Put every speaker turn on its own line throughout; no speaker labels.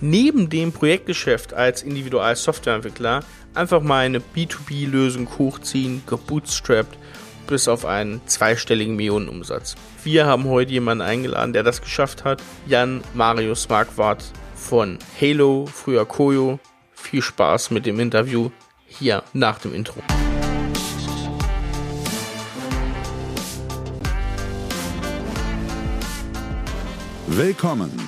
neben dem Projektgeschäft als Individual-Softwareentwickler einfach mal eine B2B-Lösung hochziehen, gebootstrapped bis auf einen zweistelligen Millionenumsatz. Wir haben heute jemanden eingeladen, der das geschafft hat. Jan Marius Marquardt von Halo, früher Koyo. Viel Spaß mit dem Interview hier nach dem Intro.
Willkommen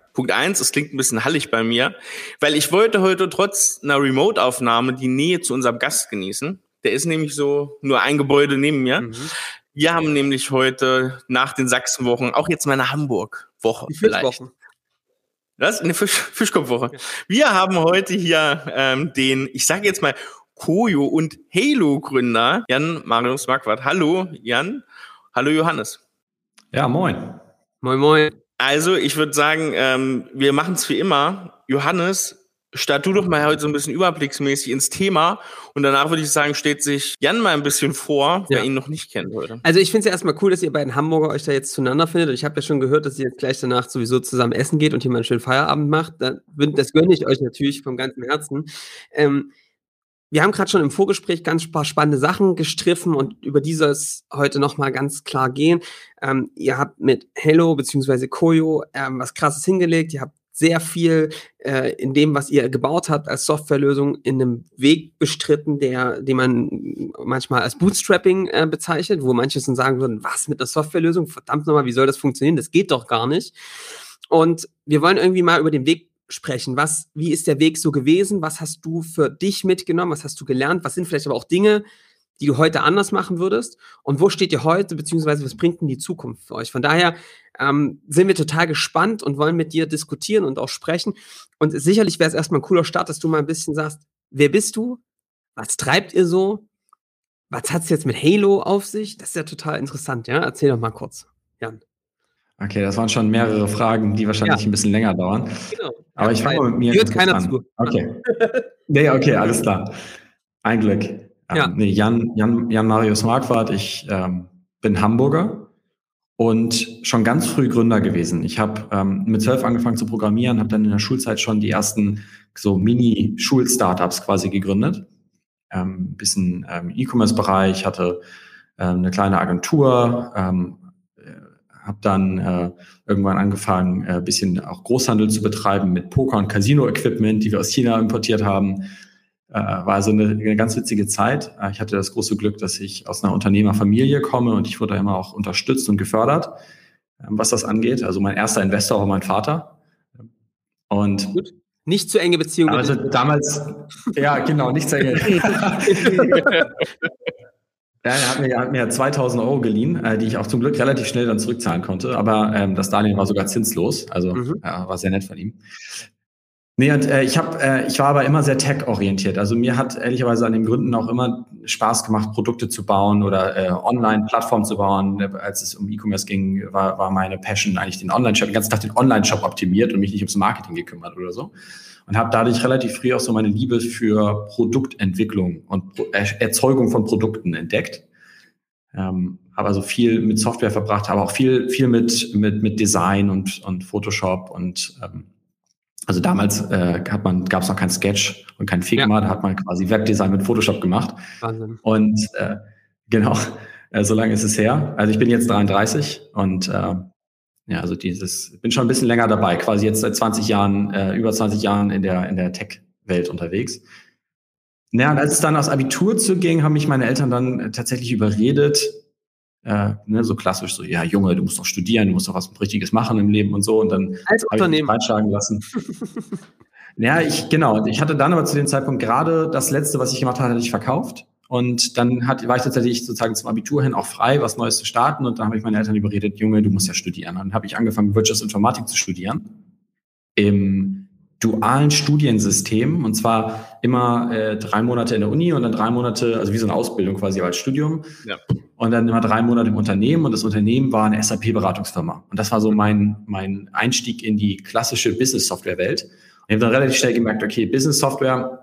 Punkt eins, es klingt ein bisschen hallig bei mir, weil ich wollte heute trotz einer Remote-Aufnahme die Nähe zu unserem Gast genießen. Der ist nämlich so nur ein Gebäude neben mir. Mhm. Wir haben nämlich heute nach den Sachsenwochen auch jetzt mal eine Hamburg-Woche vielleicht. Wochen. Was? Eine Fisch Fischkopfwoche. Wir haben heute hier ähm, den, ich sage jetzt mal, Koyo und Halo-Gründer Jan Marius Marquardt. Hallo Jan. Hallo Johannes.
Ja, moin.
Moin, moin. Also, ich würde sagen, ähm, wir machen es wie immer. Johannes, start du doch mal heute so ein bisschen überblicksmäßig ins Thema und danach würde ich sagen, steht sich Jan mal ein bisschen vor, wer ja. ihn noch nicht kennt heute.
Also ich finde es ja erstmal cool, dass ihr beiden Hamburger euch da jetzt zueinander findet. Ich habe ja schon gehört, dass ihr jetzt gleich danach sowieso zusammen essen geht und hier mal einen schönen Feierabend macht. Das gönne ich euch natürlich vom ganzen Herzen. Ähm, wir haben gerade schon im Vorgespräch ganz paar spannende Sachen gestriffen und über die soll es heute nochmal ganz klar gehen. Ähm, ihr habt mit Hello bzw. Koyo ähm, was krasses hingelegt. Ihr habt sehr viel äh, in dem, was ihr gebaut habt als Softwarelösung, in einem Weg bestritten, der, den man manchmal als Bootstrapping äh, bezeichnet, wo manche dann sagen würden, was mit der Softwarelösung? Verdammt nochmal, wie soll das funktionieren? Das geht doch gar nicht. Und wir wollen irgendwie mal über den Weg sprechen. Was, wie ist der Weg so gewesen? Was hast du für dich mitgenommen? Was hast du gelernt? Was sind vielleicht aber auch Dinge, die du heute anders machen würdest? Und wo steht ihr heute, beziehungsweise was bringt denn die Zukunft für euch? Von daher ähm, sind wir total gespannt und wollen mit dir diskutieren und auch sprechen. Und sicherlich wäre es erstmal ein cooler Start, dass du mal ein bisschen sagst, wer bist du? Was treibt ihr so? Was hat es jetzt mit Halo auf sich? Das ist ja total interessant, ja? Erzähl doch mal kurz, Jan.
Okay, das waren schon mehrere Fragen, die wahrscheinlich ja. ein bisschen länger dauern. Genau. Aber ich fange mal mit mir
Hört keiner an. zu.
Okay. nee, okay, alles klar. Ein Glück. Ja. Ähm, nee, Jan, Jan, Jan Marius Marquardt, ich ähm, bin Hamburger und schon ganz früh Gründer gewesen. Ich habe ähm, mit zwölf angefangen zu programmieren, habe dann in der Schulzeit schon die ersten so Mini-Schul-Startups quasi gegründet. Ähm, bisschen ähm, E-Commerce-Bereich, hatte eine kleine Agentur, ähm, habe dann äh, irgendwann angefangen, ein äh, bisschen auch Großhandel zu betreiben mit Poker- und Casino-Equipment, die wir aus China importiert haben. Äh, war also eine, eine ganz witzige Zeit. Äh, ich hatte das große Glück, dass ich aus einer Unternehmerfamilie komme und ich wurde immer auch unterstützt und gefördert, äh, was das angeht. Also mein erster Investor war mein Vater.
Und Gut. Nicht zu enge Beziehungen.
Also damals, ja, genau, nicht zu enge. Ja, er hat mir, er hat mir 2000 Euro geliehen, äh, die ich auch zum Glück relativ schnell dann zurückzahlen konnte. Aber ähm, das Darlehen war sogar zinslos, also mhm. ja, war sehr nett von ihm. Nee, und äh, ich hab, äh, ich war aber immer sehr tech-orientiert. Also mir hat ehrlicherweise an den Gründen auch immer Spaß gemacht, Produkte zu bauen oder äh, Online-Plattformen zu bauen. Als es um E-Commerce ging, war, war meine Passion eigentlich den Online-Shop, den ganzen Tag den Online-Shop optimiert und mich nicht ums Marketing gekümmert oder so und habe dadurch relativ früh auch so meine Liebe für Produktentwicklung und Pro Erzeugung von Produkten entdeckt. Ähm, habe also viel mit Software verbracht, aber auch viel, viel mit, mit, mit Design und, und Photoshop und ähm, also damals äh, hat man, gab es noch kein Sketch und kein Figma, ja. da hat man quasi Webdesign mit Photoshop gemacht. Wahnsinn. Und äh, genau, äh, so lange ist es her. Also ich bin jetzt 33 und äh, ja, also dieses, bin schon ein bisschen länger dabei, quasi jetzt seit 20 Jahren, äh, über 20 Jahren in der, in der Tech-Welt unterwegs. Naja, und als es dann aufs Abitur zuging, haben mich meine Eltern dann äh, tatsächlich überredet, äh, ne, so klassisch so, ja, Junge, du musst doch studieren, du musst doch was Richtiges machen im Leben und so. Und dann ich mich reinschlagen lassen. ja, ich, genau. Ich hatte dann aber zu dem Zeitpunkt gerade das letzte, was ich gemacht hatte, hatte ich verkauft. Und dann hat, war ich tatsächlich sozusagen zum Abitur hin auch frei, was Neues zu starten. Und dann habe ich meine Eltern überredet, Junge, du musst ja studieren. Und dann habe ich angefangen, Wirtschaftsinformatik zu studieren. Im dualen Studiensystem und zwar immer äh, drei Monate in der Uni und dann drei Monate, also wie so eine Ausbildung quasi als Studium. Ja. Und dann immer drei Monate im Unternehmen und das Unternehmen war eine SAP-Beratungsfirma. Und das war so mein, mein Einstieg in die klassische Business-Software-Welt. Und ich habe dann relativ schnell gemerkt, okay, Business-Software,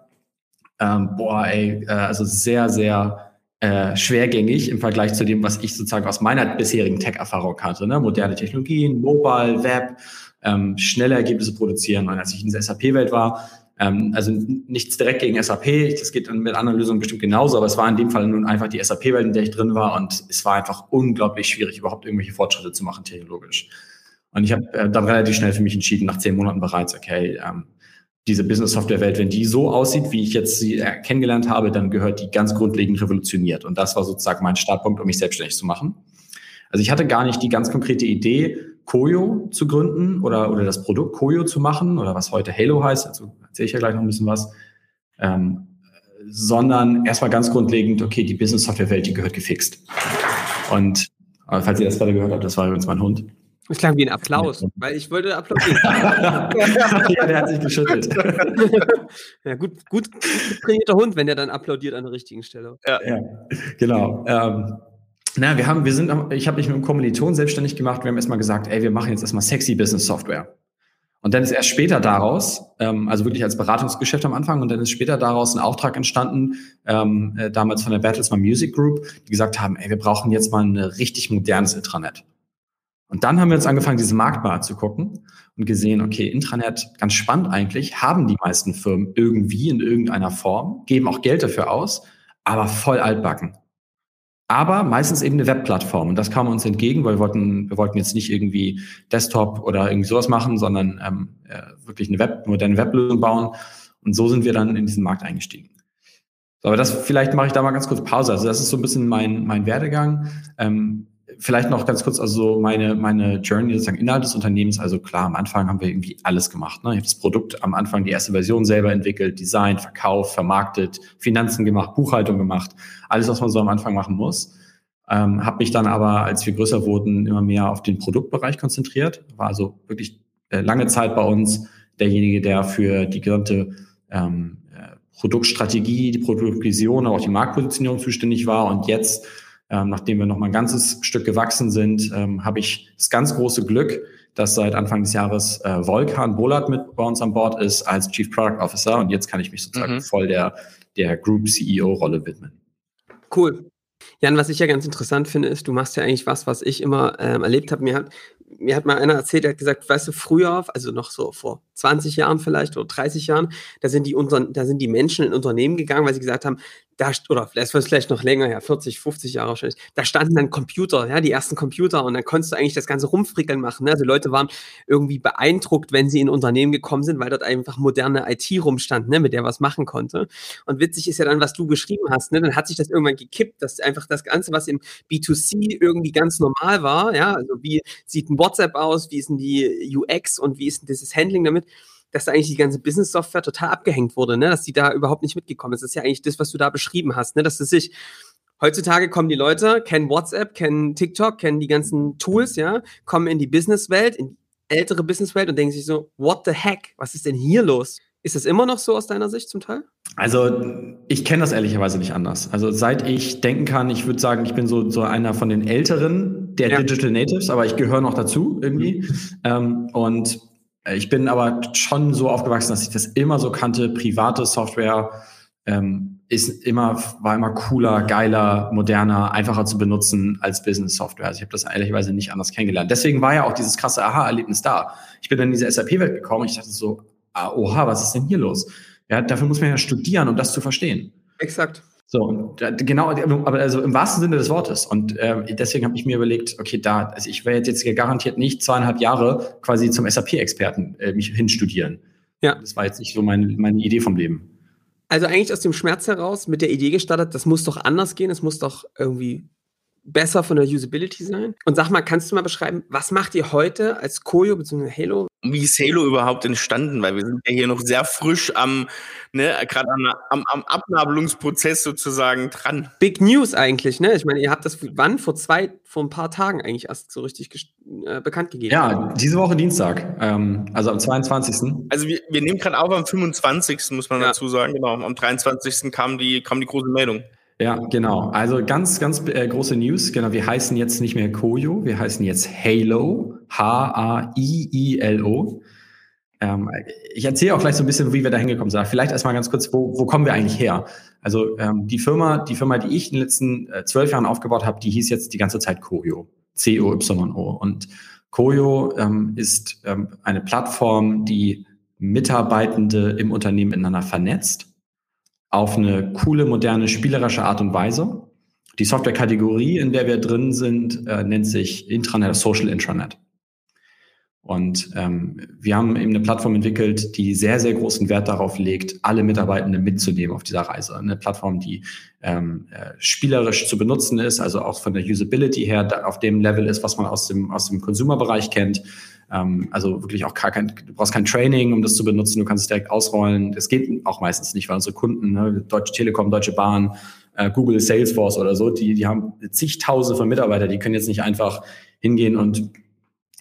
ähm, boah, ey, äh, also sehr, sehr äh, schwergängig im Vergleich zu dem, was ich sozusagen aus meiner bisherigen Tech-Erfahrung hatte. Ne? Moderne Technologien, Mobile, Web, ähm, schnelle Ergebnisse produzieren. Und als ich in der SAP-Welt war, ähm, also nichts direkt gegen SAP, das geht mit anderen Lösungen bestimmt genauso, aber es war in dem Fall nun einfach die SAP-Welt, in der ich drin war und es war einfach unglaublich schwierig, überhaupt irgendwelche Fortschritte zu machen technologisch. Und ich habe äh, dann relativ schnell für mich entschieden, nach zehn Monaten bereits, okay, ähm, diese Business-Software-Welt, wenn die so aussieht, wie ich jetzt sie äh, kennengelernt habe, dann gehört die ganz grundlegend revolutioniert. Und das war sozusagen mein Startpunkt, um mich selbstständig zu machen. Also ich hatte gar nicht die ganz konkrete Idee, Koyo zu gründen oder, oder das Produkt Koyo zu machen oder was heute Halo heißt, dazu erzähle ich ja gleich noch ein bisschen was, ähm, sondern erstmal ganz grundlegend, okay, die Business-Software-Welt, die gehört gefixt. Und äh, falls ihr das gerade gehört habt, das war übrigens mein Hund.
Es klang wie ein Applaus, weil ich wollte applaudieren.
ja, der hat sich geschüttelt.
ja, gut, gut, gut trainierter Hund, wenn der dann applaudiert an der richtigen Stelle.
Ja, ja genau. Ähm, na, wir haben, wir sind, ich habe mich mit einem Kommiliton selbstständig gemacht. Wir haben erstmal gesagt, ey, wir machen jetzt erstmal sexy Business Software. Und dann ist erst später daraus, ähm, also wirklich als Beratungsgeschäft am Anfang, und dann ist später daraus ein Auftrag entstanden, ähm, äh, damals von der Bertelsmann Music Group, die gesagt haben, ey, wir brauchen jetzt mal ein richtig modernes Intranet. Und dann haben wir uns angefangen, diese Marktbar zu gucken und gesehen, okay, Intranet, ganz spannend eigentlich, haben die meisten Firmen irgendwie in irgendeiner Form, geben auch Geld dafür aus, aber voll altbacken aber meistens eben eine Webplattform. Und das kam uns entgegen, weil wir wollten, wir wollten jetzt nicht irgendwie Desktop oder irgendwie sowas machen, sondern ähm, äh, wirklich eine Web, moderne Weblösung bauen. Und so sind wir dann in diesen Markt eingestiegen. So, aber das vielleicht mache ich da mal ganz kurz Pause. Also das ist so ein bisschen mein, mein Werdegang. Ähm, vielleicht noch ganz kurz, also meine, meine Journey sozusagen innerhalb des Unternehmens. Also klar, am Anfang haben wir irgendwie alles gemacht. Ne? Ich habe das Produkt am Anfang die erste Version selber entwickelt, designt, verkauft, vermarktet, Finanzen gemacht, Buchhaltung gemacht, alles, was man so am Anfang machen muss. Ähm, habe mich dann aber, als wir größer wurden, immer mehr auf den Produktbereich konzentriert. War also wirklich äh, lange Zeit bei uns derjenige, der für die gesamte ähm, äh, Produktstrategie, die Produktvision, aber auch die Marktpositionierung zuständig war und jetzt ähm, nachdem wir noch mal ein ganzes Stück gewachsen sind, ähm, habe ich das ganz große Glück, dass seit Anfang des Jahres äh, Volkan Bolat mit bei uns an Bord ist als Chief Product Officer und jetzt kann ich mich sozusagen mhm. voll der, der Group CEO-Rolle widmen.
Cool. Jan, was ich ja ganz interessant finde, ist, du machst ja eigentlich was, was ich immer ähm, erlebt habe. Mir hat, mir hat mal einer erzählt, der hat gesagt, weißt du, früher, also noch so vor 20 Jahren vielleicht oder 30 Jahren, da sind die, unseren, da sind die Menschen in Unternehmen gegangen, weil sie gesagt haben, da, oder vielleicht vielleicht noch länger her, 40, 50 Jahre wahrscheinlich, da standen dann Computer, ja, die ersten Computer und dann konntest du eigentlich das ganze Rumfrickeln machen. Ne? Also Leute waren irgendwie beeindruckt, wenn sie in Unternehmen gekommen sind, weil dort einfach moderne IT rumstand, ne, mit der was machen konnte. Und witzig ist ja dann, was du beschrieben hast, ne, dann hat sich das irgendwann gekippt, dass einfach das Ganze, was im B2C irgendwie ganz normal war, ja, also wie sieht ein WhatsApp aus, wie ist denn die UX und wie ist denn dieses Handling damit, dass da eigentlich die ganze Business-Software total abgehängt wurde, ne? dass die da überhaupt nicht mitgekommen ist. Das ist ja eigentlich das, was du da beschrieben hast, ne? dass es sich Heutzutage kommen die Leute, kennen WhatsApp, kennen TikTok, kennen die ganzen Tools, ja, kommen in die Businesswelt, in die ältere Businesswelt und denken sich so, what the heck? Was ist denn hier los? Ist das immer noch so aus deiner Sicht zum Teil?
Also ich kenne das ehrlicherweise nicht anders. Also seit ich denken kann, ich würde sagen, ich bin so, so einer von den Älteren der ja. Digital Natives, aber ich gehöre noch dazu irgendwie. Mhm. Ähm, und äh, ich bin aber schon so aufgewachsen, dass ich das immer so kannte. Private Software ähm, ist immer, war immer cooler, geiler, moderner, einfacher zu benutzen als Business Software. Also ich habe das ehrlicherweise nicht anders kennengelernt. Deswegen war ja auch dieses krasse Aha-Erlebnis da. Ich bin dann in diese SAP-Welt gekommen und ich dachte so, ah, oha, was ist denn hier los? Ja, dafür muss man ja studieren, um das zu verstehen.
Exakt.
So, genau, aber also im wahrsten Sinne des Wortes. Und äh, deswegen habe ich mir überlegt, okay, da, also ich werde jetzt garantiert nicht zweieinhalb Jahre quasi zum SAP-Experten äh, mich hinstudieren. Ja. Das war jetzt nicht so meine, meine Idee vom Leben.
Also eigentlich aus dem Schmerz heraus mit der Idee gestartet, das muss doch anders gehen, es muss doch irgendwie besser von der Usability sein. Und sag mal, kannst du mal beschreiben, was macht ihr heute als Koyo bzw. Halo?
Wie ist Halo überhaupt entstanden? Weil wir sind ja hier noch sehr frisch am, ne, gerade am, am Abnabelungsprozess sozusagen dran.
Big News eigentlich, ne? Ich meine, ihr habt das wann? Vor zwei, vor ein paar Tagen eigentlich erst so richtig äh, bekannt gegeben.
Ja, diese Woche Dienstag, ähm, also am 22.
Also wir, wir nehmen gerade auf am 25. muss man ja. dazu sagen, genau. Am 23. kam die, kam die große Meldung.
Ja, genau. Also ganz, ganz äh, große News. Genau, wir heißen jetzt nicht mehr Koyo, wir heißen jetzt Halo, H-A-I-I-L-O. Ähm, ich erzähle auch gleich so ein bisschen, wie wir da hingekommen sind. Vielleicht erstmal ganz kurz, wo, wo kommen wir eigentlich her? Also ähm, die Firma, die Firma, die ich in den letzten äh, zwölf Jahren aufgebaut habe, die hieß jetzt die ganze Zeit Koyo, C-O-Y-O. Und Koyo ähm, ist ähm, eine Plattform, die Mitarbeitende im Unternehmen miteinander vernetzt auf eine coole, moderne, spielerische Art und Weise. Die Softwarekategorie, in der wir drin sind, äh, nennt sich Intranet, Social Intranet. Und ähm, wir haben eben eine Plattform entwickelt, die sehr, sehr großen Wert darauf legt, alle Mitarbeitenden mitzunehmen auf dieser Reise. Eine Plattform, die ähm, äh, spielerisch zu benutzen ist, also auch von der Usability her auf dem Level ist, was man aus dem, aus dem Consumer-Bereich kennt. Ähm, also wirklich auch gar kein, du brauchst kein Training, um das zu benutzen, du kannst es direkt ausrollen. Das geht auch meistens nicht, weil unsere Kunden, ne, Deutsche Telekom, Deutsche Bahn, äh, Google, Salesforce oder so, die, die haben zigtausende von Mitarbeitern, die können jetzt nicht einfach hingehen und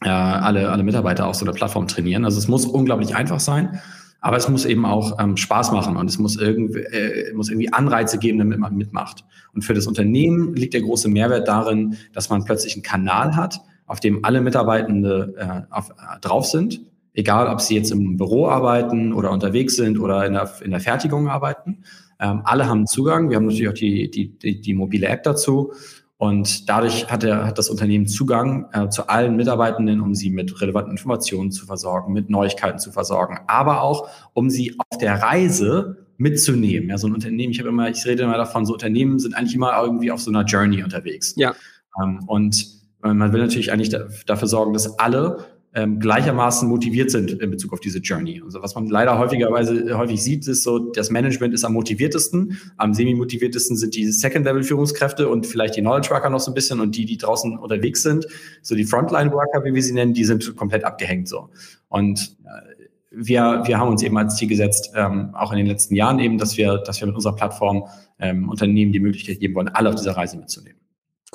äh, alle, alle Mitarbeiter auf so einer Plattform trainieren. Also es muss unglaublich einfach sein. Aber es muss eben auch ähm, Spaß machen und es muss irgendwie, äh, muss irgendwie Anreize geben, damit man mitmacht. Und für das Unternehmen liegt der große Mehrwert darin, dass man plötzlich einen Kanal hat, auf dem alle Mitarbeitende äh, auf, äh, drauf sind, egal ob sie jetzt im Büro arbeiten oder unterwegs sind oder in der, in der Fertigung arbeiten. Ähm, alle haben Zugang. Wir haben natürlich auch die, die, die, die mobile App dazu. Und dadurch hat, er, hat das Unternehmen Zugang äh, zu allen Mitarbeitenden, um sie mit relevanten Informationen zu versorgen, mit Neuigkeiten zu versorgen, aber auch, um sie auf der Reise mitzunehmen. Ja, so ein Unternehmen, ich habe immer, ich rede immer davon, so Unternehmen sind eigentlich immer irgendwie auf so einer Journey unterwegs.
Ja.
Ähm, und man will natürlich eigentlich dafür sorgen, dass alle ähm, gleichermaßen motiviert sind in Bezug auf diese Journey. Also was man leider häufigerweise häufig sieht, ist so, das Management ist am motiviertesten, am semi-motiviertesten sind die Second-Level-Führungskräfte und vielleicht die Knowledge-Worker noch so ein bisschen und die, die draußen unterwegs sind, so die Frontline-Worker, wie wir sie nennen, die sind komplett abgehängt so. Und äh, wir, wir haben uns eben als Ziel gesetzt, ähm, auch in den letzten Jahren eben, dass wir, dass wir mit unserer Plattform ähm, Unternehmen die Möglichkeit geben wollen, alle auf dieser Reise mitzunehmen.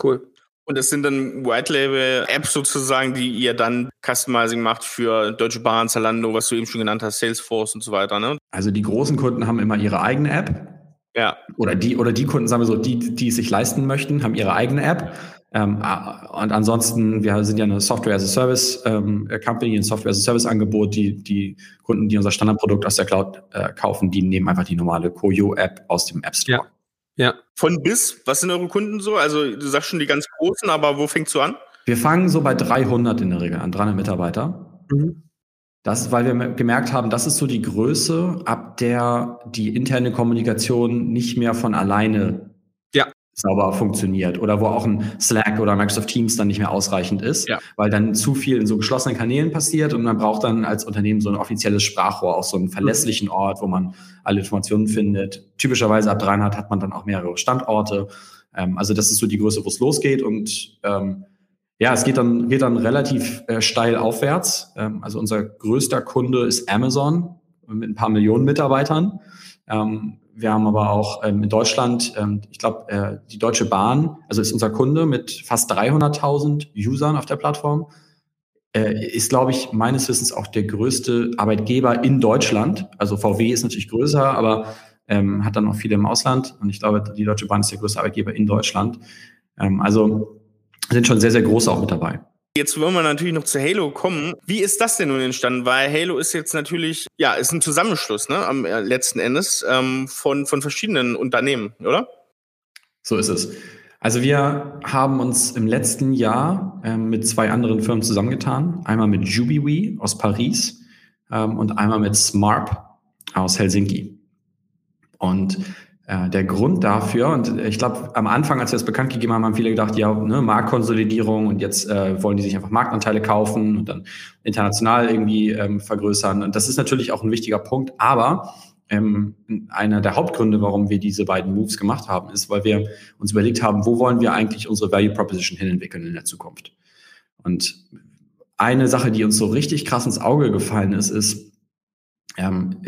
Cool. Und das sind dann White Label Apps sozusagen, die ihr dann Customizing macht für Deutsche Bahn, Zalando, was du eben schon genannt hast, Salesforce und so weiter, ne?
Also die großen Kunden haben immer ihre eigene App.
Ja.
Oder die, oder die Kunden, sagen wir so, die, die es sich leisten möchten, haben ihre eigene App. Ähm, und ansonsten, wir sind ja eine Software as a Service ähm, Company, ein Software as a Service Angebot. Die, die Kunden, die unser Standardprodukt aus der Cloud äh, kaufen, die nehmen einfach die normale Koyo App aus dem App Store.
Ja. Ja. Von bis, was sind eure Kunden so? Also du sagst schon die ganz großen, aber wo fängst du an?
Wir fangen so bei 300 in der Regel an, 300 Mitarbeiter. Mhm. Das ist, weil wir gemerkt haben, das ist so die Größe, ab der die interne Kommunikation nicht mehr von alleine sauber funktioniert oder wo auch ein Slack oder Microsoft Teams dann nicht mehr ausreichend ist, ja. weil dann zu viel in so geschlossenen Kanälen passiert und man braucht dann als Unternehmen so ein offizielles Sprachrohr, auch so einen verlässlichen Ort, wo man alle Informationen findet. Typischerweise ab 300 hat man dann auch mehrere Standorte. Ähm, also das ist so die Größe, wo es losgeht und ähm, ja, es geht dann, geht dann relativ äh, steil aufwärts. Ähm, also unser größter Kunde ist Amazon mit ein paar Millionen Mitarbeitern. Ähm, wir haben aber auch ähm, in Deutschland, ähm, ich glaube, äh, die Deutsche Bahn, also ist unser Kunde mit fast 300.000 Usern auf der Plattform, äh, ist, glaube ich, meines Wissens auch der größte Arbeitgeber in Deutschland. Also VW ist natürlich größer, aber ähm, hat dann noch viele im Ausland. Und ich glaube, die Deutsche Bahn ist der größte Arbeitgeber in Deutschland. Ähm, also sind schon sehr, sehr große auch mit dabei.
Jetzt wollen wir natürlich noch zu Halo kommen. Wie ist das denn nun entstanden? Weil Halo ist jetzt natürlich, ja, ist ein Zusammenschluss, ne, am äh, letzten Endes ähm, von, von verschiedenen Unternehmen, oder?
So ist es. Also wir haben uns im letzten Jahr ähm, mit zwei anderen Firmen zusammengetan. Einmal mit JubiWee aus Paris ähm, und einmal mit Smarp aus Helsinki. Und äh, der Grund dafür, und ich glaube, am Anfang, als wir das bekannt gegeben haben, haben viele gedacht, ja, ne, Marktkonsolidierung und jetzt äh, wollen die sich einfach Marktanteile kaufen und dann international irgendwie ähm, vergrößern. Und das ist natürlich auch ein wichtiger Punkt, aber ähm, einer der Hauptgründe, warum wir diese beiden Moves gemacht haben, ist, weil wir uns überlegt haben, wo wollen wir eigentlich unsere Value Proposition hinentwickeln in der Zukunft. Und eine Sache, die uns so richtig krass ins Auge gefallen ist, ist, ähm,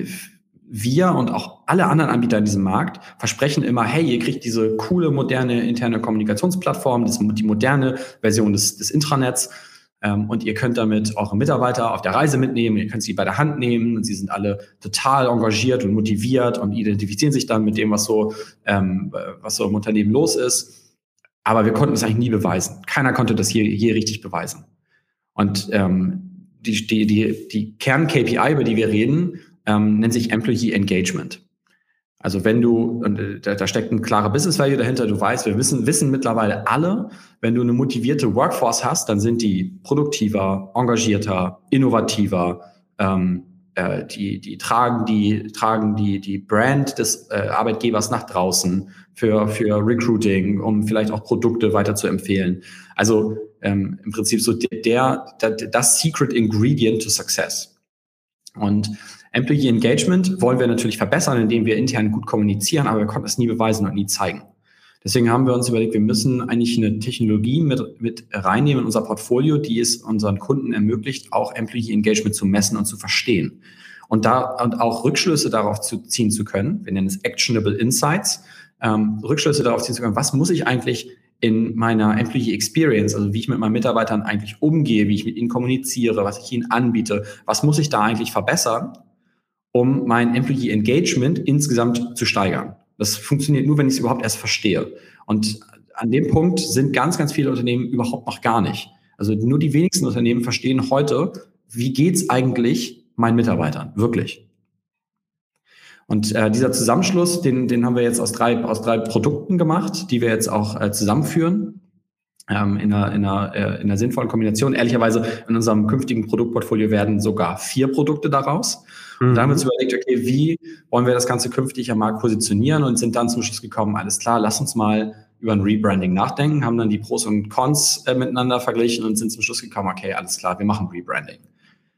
wir und auch alle anderen Anbieter in diesem Markt versprechen immer, hey, ihr kriegt diese coole, moderne interne Kommunikationsplattform, die moderne Version des, des Intranets ähm, und ihr könnt damit eure Mitarbeiter auf der Reise mitnehmen, ihr könnt sie bei der Hand nehmen und sie sind alle total engagiert und motiviert und identifizieren sich dann mit dem, was so, ähm, was so im Unternehmen los ist. Aber wir konnten es eigentlich nie beweisen. Keiner konnte das hier, hier richtig beweisen. Und ähm, die, die, die, die Kern-KPI, über die wir reden, ähm, nennt sich Employee Engagement. Also wenn du, und äh, da, da steckt ein klarer Business Value dahinter, du weißt, wir wissen, wissen mittlerweile alle, wenn du eine motivierte Workforce hast, dann sind die produktiver, engagierter, innovativer, ähm, äh, die, die tragen die, tragen die, die Brand des äh, Arbeitgebers nach draußen für, für Recruiting, um vielleicht auch Produkte weiter zu empfehlen. Also ähm, im Prinzip so der, der, das Secret Ingredient to Success. Und Employee Engagement wollen wir natürlich verbessern, indem wir intern gut kommunizieren, aber wir konnten es nie beweisen und nie zeigen. Deswegen haben wir uns überlegt, wir müssen eigentlich eine Technologie mit, mit reinnehmen in unser Portfolio, die es unseren Kunden ermöglicht, auch Employee Engagement zu messen und zu verstehen. Und da und auch Rückschlüsse darauf zu ziehen zu können, wir nennen es Actionable Insights, ähm, Rückschlüsse darauf ziehen zu können, was muss ich eigentlich in meiner Employee Experience, also wie ich mit meinen Mitarbeitern eigentlich umgehe, wie ich mit ihnen kommuniziere, was ich ihnen anbiete, was muss ich da eigentlich verbessern, um mein Employee Engagement insgesamt zu steigern. Das funktioniert nur, wenn ich es überhaupt erst verstehe. Und an dem Punkt sind ganz, ganz viele Unternehmen überhaupt noch gar nicht. Also nur die wenigsten Unternehmen verstehen heute, wie geht's eigentlich meinen Mitarbeitern wirklich. Und äh, dieser Zusammenschluss, den, den haben wir jetzt aus drei, aus drei Produkten gemacht, die wir jetzt auch äh, zusammenführen ähm, in, einer, in, einer, äh, in einer sinnvollen Kombination. Ehrlicherweise in unserem künftigen Produktportfolio werden sogar vier Produkte daraus. Mhm. Und da haben wir uns überlegt, okay, wie wollen wir das Ganze künftig am Markt positionieren und sind dann zum Schluss gekommen, alles klar, lass uns mal über ein Rebranding nachdenken, haben dann die Pros und Cons äh, miteinander verglichen und sind zum Schluss gekommen, okay, alles klar, wir machen Rebranding.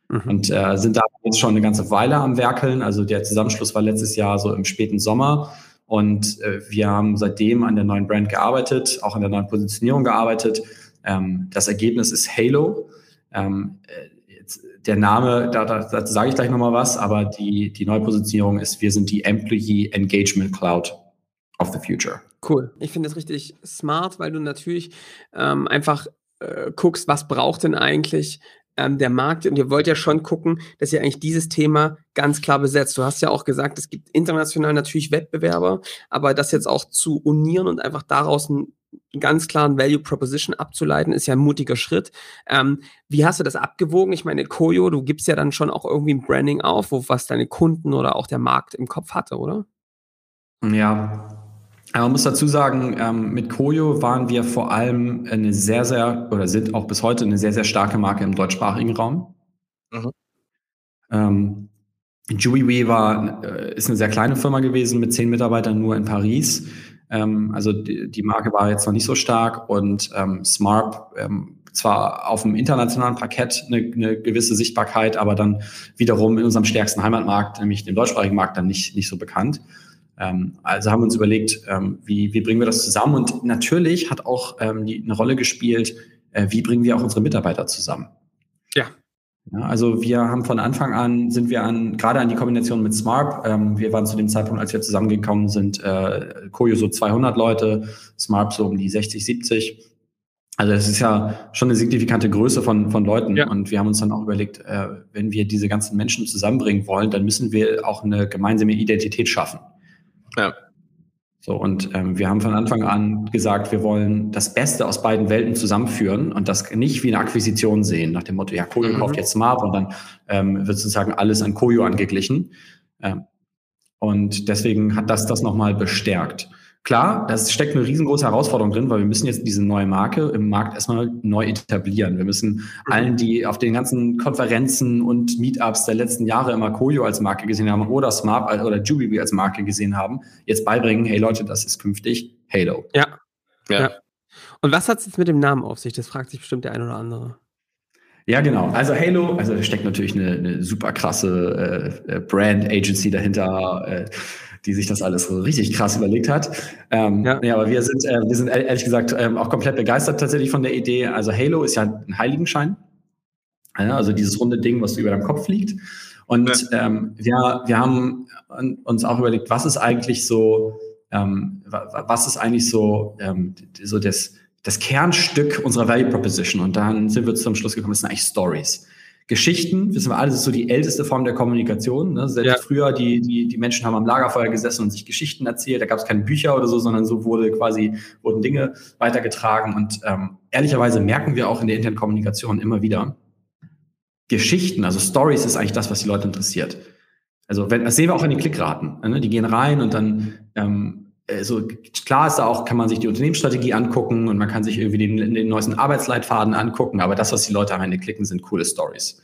Mhm. Und äh, sind da jetzt schon eine ganze Weile am Werkeln. Also der Zusammenschluss war letztes Jahr so im späten Sommer. Und äh, wir haben seitdem an der neuen Brand gearbeitet, auch an der neuen Positionierung gearbeitet. Ähm, das Ergebnis ist Halo. Ähm, äh, jetzt, der Name, da, da, da sage ich gleich nochmal was, aber die, die neue Positionierung ist, wir sind die Employee Engagement Cloud of the Future.
Cool. Ich finde das richtig smart, weil du natürlich ähm, einfach äh, guckst, was braucht denn eigentlich ähm, der Markt und ihr wollt ja schon gucken, dass ihr eigentlich dieses Thema ganz klar besetzt. Du hast ja auch gesagt, es gibt international natürlich Wettbewerber, aber das jetzt auch zu unieren und einfach daraus einen ganz klaren Value Proposition abzuleiten, ist ja ein mutiger Schritt. Ähm, wie hast du das abgewogen? Ich meine, Koyo, du gibst ja dann schon auch irgendwie ein Branding auf, wo was deine Kunden oder auch der Markt im Kopf hatte, oder?
Ja, man muss dazu sagen, ähm, mit Koyo waren wir vor allem eine sehr, sehr, oder sind auch bis heute eine sehr, sehr starke Marke im deutschsprachigen Raum. Mhm. Ähm, Juiwe war, äh, ist eine sehr kleine Firma gewesen mit zehn Mitarbeitern nur in Paris. Ähm, also die, die, Marke war jetzt noch nicht so stark und ähm, Smart ähm, zwar auf dem internationalen Parkett eine, eine, gewisse Sichtbarkeit, aber dann wiederum in unserem stärksten Heimatmarkt, nämlich dem deutschsprachigen Markt, dann nicht, nicht so bekannt. Ähm, also haben wir uns überlegt, ähm, wie, wie bringen wir das zusammen? Und natürlich hat auch ähm, die, eine Rolle gespielt, äh, wie bringen wir auch unsere Mitarbeiter zusammen?
Ja.
ja. Also wir haben von Anfang an, sind wir an, gerade an die Kombination mit Smart, ähm, wir waren zu dem Zeitpunkt, als wir zusammengekommen sind, äh, Koyo so 200 Leute, Smart so um die 60, 70. Also das ist ja schon eine signifikante Größe von, von Leuten. Ja. Und wir haben uns dann auch überlegt, äh, wenn wir diese ganzen Menschen zusammenbringen wollen, dann müssen wir auch eine gemeinsame Identität schaffen. Ja. So, und ähm, wir haben von Anfang an gesagt, wir wollen das Beste aus beiden Welten zusammenführen und das nicht wie eine Akquisition sehen, nach dem Motto, ja, Koyo mhm. kauft jetzt Smart und dann ähm, wird sozusagen alles an Koyo angeglichen. Ähm, und deswegen hat das das nochmal bestärkt. Klar, da steckt eine riesengroße Herausforderung drin, weil wir müssen jetzt diese neue Marke im Markt erstmal neu etablieren. Wir müssen mhm. allen, die auf den ganzen Konferenzen und Meetups der letzten Jahre immer Koyo als Marke gesehen haben oder Smart oder Jubilee als Marke gesehen haben, jetzt beibringen, hey Leute, das ist künftig Halo.
Ja. Ja. ja. Und was hat es jetzt mit dem Namen auf sich? Das fragt sich bestimmt der ein oder andere.
Ja, genau. Also Halo, also da steckt natürlich eine, eine super krasse äh, äh Brand Agency dahinter, äh, die sich das alles so richtig krass überlegt hat. Ähm, ja. ja, aber wir sind, äh, wir sind ehrlich gesagt ähm, auch komplett begeistert tatsächlich von der Idee. Also Halo ist ja ein Heiligenschein. Ja, also dieses runde Ding, was über deinem Kopf liegt. Und ja. ähm, wir, wir haben uns auch überlegt, was ist eigentlich so, ähm, was ist eigentlich so, ähm, so das, das Kernstück unserer Value Proposition. Und dann sind wir zum Schluss gekommen, das sind eigentlich Stories. Geschichten, wissen wir alle, das ist so die älteste Form der Kommunikation. Ne? Selbst ja. früher, die, die, die Menschen haben am Lagerfeuer gesessen und sich Geschichten erzählt. Da gab es keine Bücher oder so, sondern so wurde quasi, wurden Dinge weitergetragen. Und ähm, ehrlicherweise merken wir auch in der internen Kommunikation immer wieder, Geschichten, also Stories ist eigentlich das, was die Leute interessiert. Also wenn, das sehen wir auch in den Klickraten. Ne? Die gehen rein und dann ähm, also klar ist da auch, kann man sich die Unternehmensstrategie angucken und man kann sich irgendwie den, den neuesten Arbeitsleitfaden angucken, aber das, was die Leute am Ende klicken, sind coole Stories.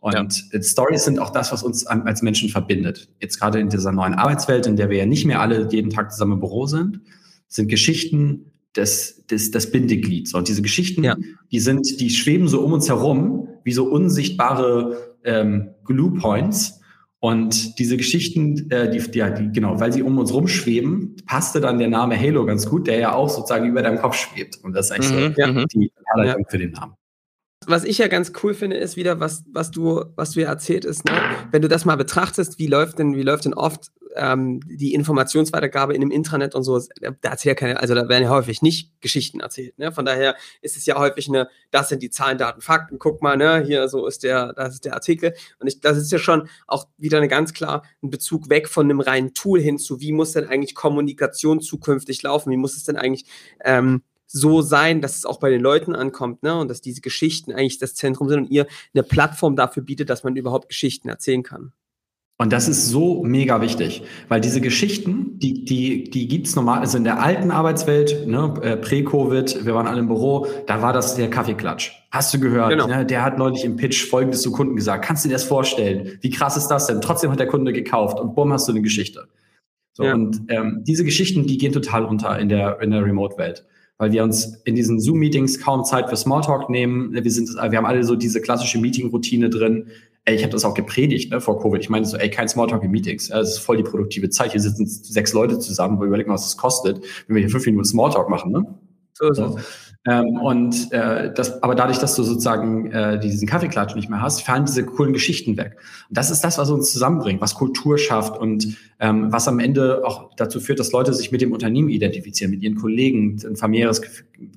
Und ja. Stories sind auch das, was uns als Menschen verbindet. Jetzt gerade in dieser neuen Arbeitswelt, in der wir ja nicht mehr alle jeden Tag zusammen im Büro sind, sind Geschichten das, das, das Bindeglied. Und diese Geschichten, ja. die sind, die schweben so um uns herum, wie so unsichtbare ähm, Glue Points. Und diese Geschichten, äh, die, die, die, genau, weil sie um uns rumschweben, passte dann der Name Halo ganz gut, der ja auch sozusagen über deinem Kopf schwebt. Und das ist eigentlich mhm, so ja. die Herleitung ja. für den Namen
was ich ja ganz cool finde, ist wieder, was, was du, was du ja erzählt ist, ne? wenn du das mal betrachtest, wie läuft denn, wie läuft denn oft ähm, die Informationsweitergabe in dem Intranet und so, da erzählt keine, also da werden ja häufig nicht Geschichten erzählt. Ne? Von daher ist es ja häufig eine, das sind die Zahlen, Daten, Fakten, guck mal, ne, hier so ist der, das ist der Artikel. Und ich, das ist ja schon auch wieder eine ganz klar ein Bezug weg von einem reinen Tool hin zu, wie muss denn eigentlich Kommunikation zukünftig laufen, wie muss es denn eigentlich ähm, so sein, dass es auch bei den Leuten ankommt, ne? Und dass diese Geschichten eigentlich das Zentrum sind und ihr eine Plattform dafür bietet, dass man überhaupt Geschichten erzählen kann.
Und das ist so mega wichtig, weil diese Geschichten, die, die, die gibt's normal, also in der alten Arbeitswelt, ne, äh, Prä-Covid, wir waren alle im Büro, da war das der Kaffeeklatsch. Hast du gehört? Genau. Ne, der hat neulich im Pitch Folgendes zu Kunden gesagt. Kannst du dir das vorstellen? Wie krass ist das denn? Trotzdem hat der Kunde gekauft und bumm, hast du eine Geschichte. So, ja. Und ähm, diese Geschichten, die gehen total unter in der, in der Remote-Welt weil wir uns in diesen Zoom-Meetings kaum Zeit für Smalltalk nehmen. Wir, sind, wir haben alle so diese klassische Meeting-Routine drin. Ey, ich habe das auch gepredigt ne, vor Covid. Ich meine so, ey, kein Smalltalk in Meetings. Das ist voll die produktive Zeit. Hier sitzen sechs Leute zusammen. Wir überlegen, was das kostet, wenn wir hier fünf Minuten Smalltalk machen. Ne? So ist so. Ähm, und äh, das, aber dadurch, dass du sozusagen äh, diesen Kaffeeklatsch nicht mehr hast, fallen diese coolen Geschichten weg. Und das ist das, was uns zusammenbringt, was Kultur schafft und ähm, was am Ende auch dazu führt, dass Leute sich mit dem Unternehmen identifizieren, mit ihren Kollegen, ein familiäres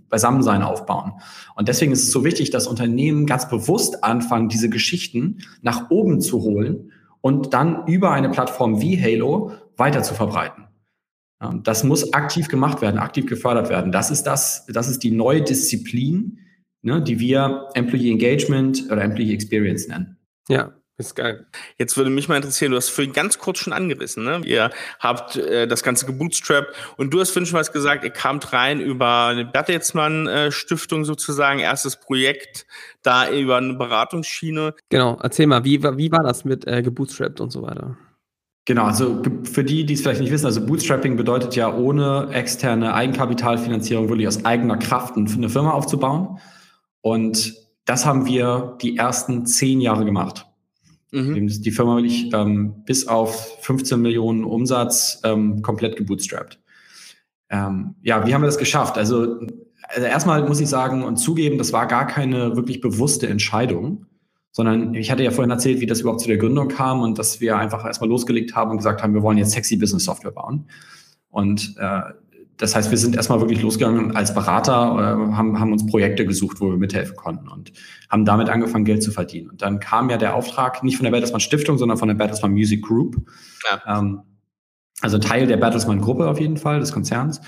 Beisammensein aufbauen. Und deswegen ist es so wichtig, dass Unternehmen ganz bewusst anfangen, diese Geschichten nach oben zu holen und dann über eine Plattform wie Halo weiter zu verbreiten. Das muss aktiv gemacht werden, aktiv gefördert werden. Das ist das, das ist die neue Disziplin, ne, die wir Employee Engagement oder Employee Experience nennen.
Ja, ist geil. Jetzt würde mich mal interessieren, du hast vorhin ganz kurz schon angerissen, ne? Ihr habt äh, das Ganze gebootstrapped und du hast vorhin schon was gesagt, ihr kamt rein über eine Bertelsmann äh, Stiftung sozusagen, erstes Projekt, da über eine Beratungsschiene.
Genau, erzähl mal, wie, wie war das mit äh, gebootstrapped und so weiter?
Genau, also für die, die es vielleicht nicht wissen, also Bootstrapping bedeutet ja ohne externe Eigenkapitalfinanzierung wirklich aus eigener Kraft eine Firma aufzubauen. Und das haben wir die ersten zehn Jahre gemacht. Mhm. Die Firma wirklich ähm, bis auf 15 Millionen Umsatz ähm, komplett gebootstrapped. Ähm, ja, wie haben wir das geschafft? Also, also erstmal muss ich sagen und zugeben, das war gar keine wirklich bewusste Entscheidung sondern ich hatte ja vorhin erzählt, wie das überhaupt zu der Gründung kam und dass wir einfach erstmal losgelegt haben und gesagt haben, wir wollen jetzt sexy Business Software bauen. Und äh, das heißt, wir sind erstmal wirklich losgegangen als Berater, äh, haben, haben uns Projekte gesucht, wo wir mithelfen konnten und haben damit angefangen, Geld zu verdienen. Und dann kam ja der Auftrag nicht von der Bertelsmann Stiftung, sondern von der Bertelsmann Music Group. Ja. Ähm, also Teil der Bertelsmann Gruppe auf jeden Fall, des Konzerns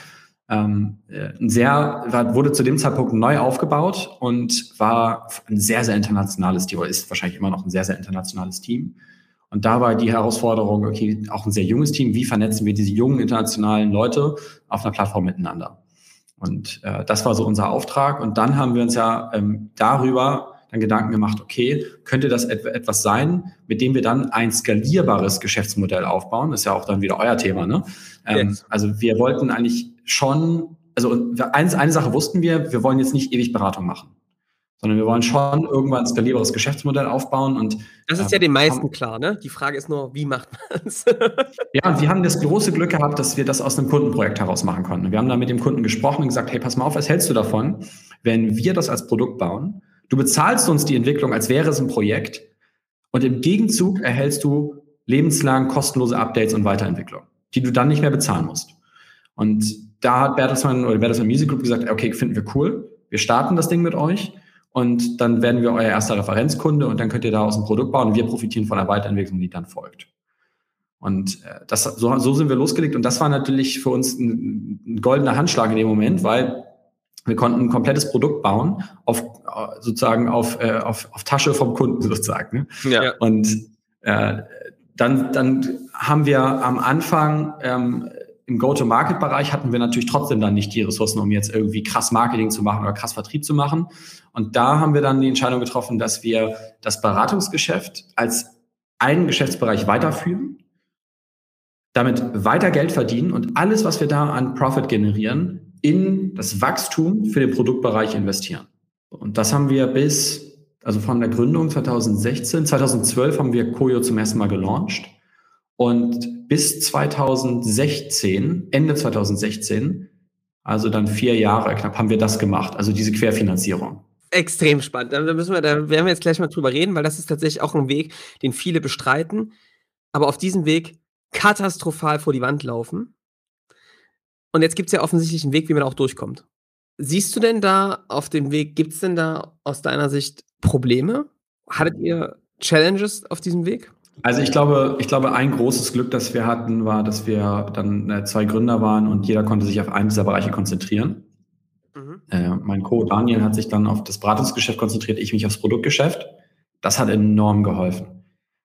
ähm, ein sehr, wurde zu dem Zeitpunkt neu aufgebaut und war ein sehr, sehr internationales Team, oder ist wahrscheinlich immer noch ein sehr, sehr internationales Team. Und da war die Herausforderung, okay, auch ein sehr junges Team, wie vernetzen wir diese jungen internationalen Leute auf einer Plattform miteinander? Und äh, das war so unser Auftrag. Und dann haben wir uns ja ähm, darüber dann Gedanken gemacht, okay, könnte das et etwas sein, mit dem wir dann ein skalierbares Geschäftsmodell aufbauen? Das ist ja auch dann wieder euer Thema, ne? Ähm, yes. Also wir wollten eigentlich schon, also eins, eine Sache wussten wir, wir wollen jetzt nicht ewig Beratung machen. sondern wir wollen schon irgendwann ein skalierbares Geschäftsmodell aufbauen. Und,
das ist äh, ja den meisten haben, klar, ne? Die Frage ist nur, wie macht man es?
ja, und wir haben das große Glück gehabt, dass wir das aus einem Kundenprojekt heraus machen konnten. Wir haben da mit dem Kunden gesprochen und gesagt, hey, pass mal auf, was hältst du davon, wenn wir das als Produkt bauen? Du bezahlst uns die Entwicklung, als wäre es ein Projekt und im Gegenzug erhältst du lebenslang kostenlose Updates und Weiterentwicklung, die du dann nicht mehr bezahlen musst. Und da hat Bertelsmann oder Bertelsmann Music Group gesagt, okay, finden wir cool. Wir starten das Ding mit euch und dann werden wir euer erster Referenzkunde und dann könnt ihr daraus ein Produkt bauen und wir profitieren von der Weiterentwicklung, die dann folgt. Und äh, das, so, so sind wir losgelegt und das war natürlich für uns ein, ein goldener Handschlag in dem Moment, weil wir konnten ein komplettes Produkt bauen, auf sozusagen auf, äh, auf, auf Tasche vom Kunden sozusagen. Ne? Ja. Und äh, dann, dann haben wir am Anfang ähm, im Go-to-Market-Bereich hatten wir natürlich trotzdem dann nicht die Ressourcen, um jetzt irgendwie krass Marketing zu machen oder krass Vertrieb zu machen. Und da haben wir dann die Entscheidung getroffen, dass wir das Beratungsgeschäft als einen Geschäftsbereich weiterführen, damit weiter Geld verdienen und alles, was wir da an Profit generieren, in das Wachstum für den Produktbereich investieren. Und das haben wir bis, also von der Gründung 2016, 2012 haben wir Koyo zum ersten Mal gelauncht. Und bis 2016, Ende 2016, also dann vier Jahre knapp, haben wir das gemacht, also diese Querfinanzierung.
Extrem spannend. Da müssen wir, da werden wir jetzt gleich mal drüber reden, weil das ist tatsächlich auch ein Weg, den viele bestreiten, aber auf diesem Weg katastrophal vor die Wand laufen. Und jetzt gibt es ja offensichtlich einen Weg, wie man auch durchkommt. Siehst du denn da auf dem Weg, gibt es denn da aus deiner Sicht Probleme? Hattet ihr Challenges auf diesem Weg?
Also ich glaube, ich glaube, ein großes Glück, das wir hatten, war, dass wir dann äh, zwei Gründer waren und jeder konnte sich auf einen dieser Bereiche konzentrieren. Mhm. Äh, mein Co. Daniel hat sich dann auf das Beratungsgeschäft konzentriert, ich mich aufs Produktgeschäft. Das hat enorm geholfen.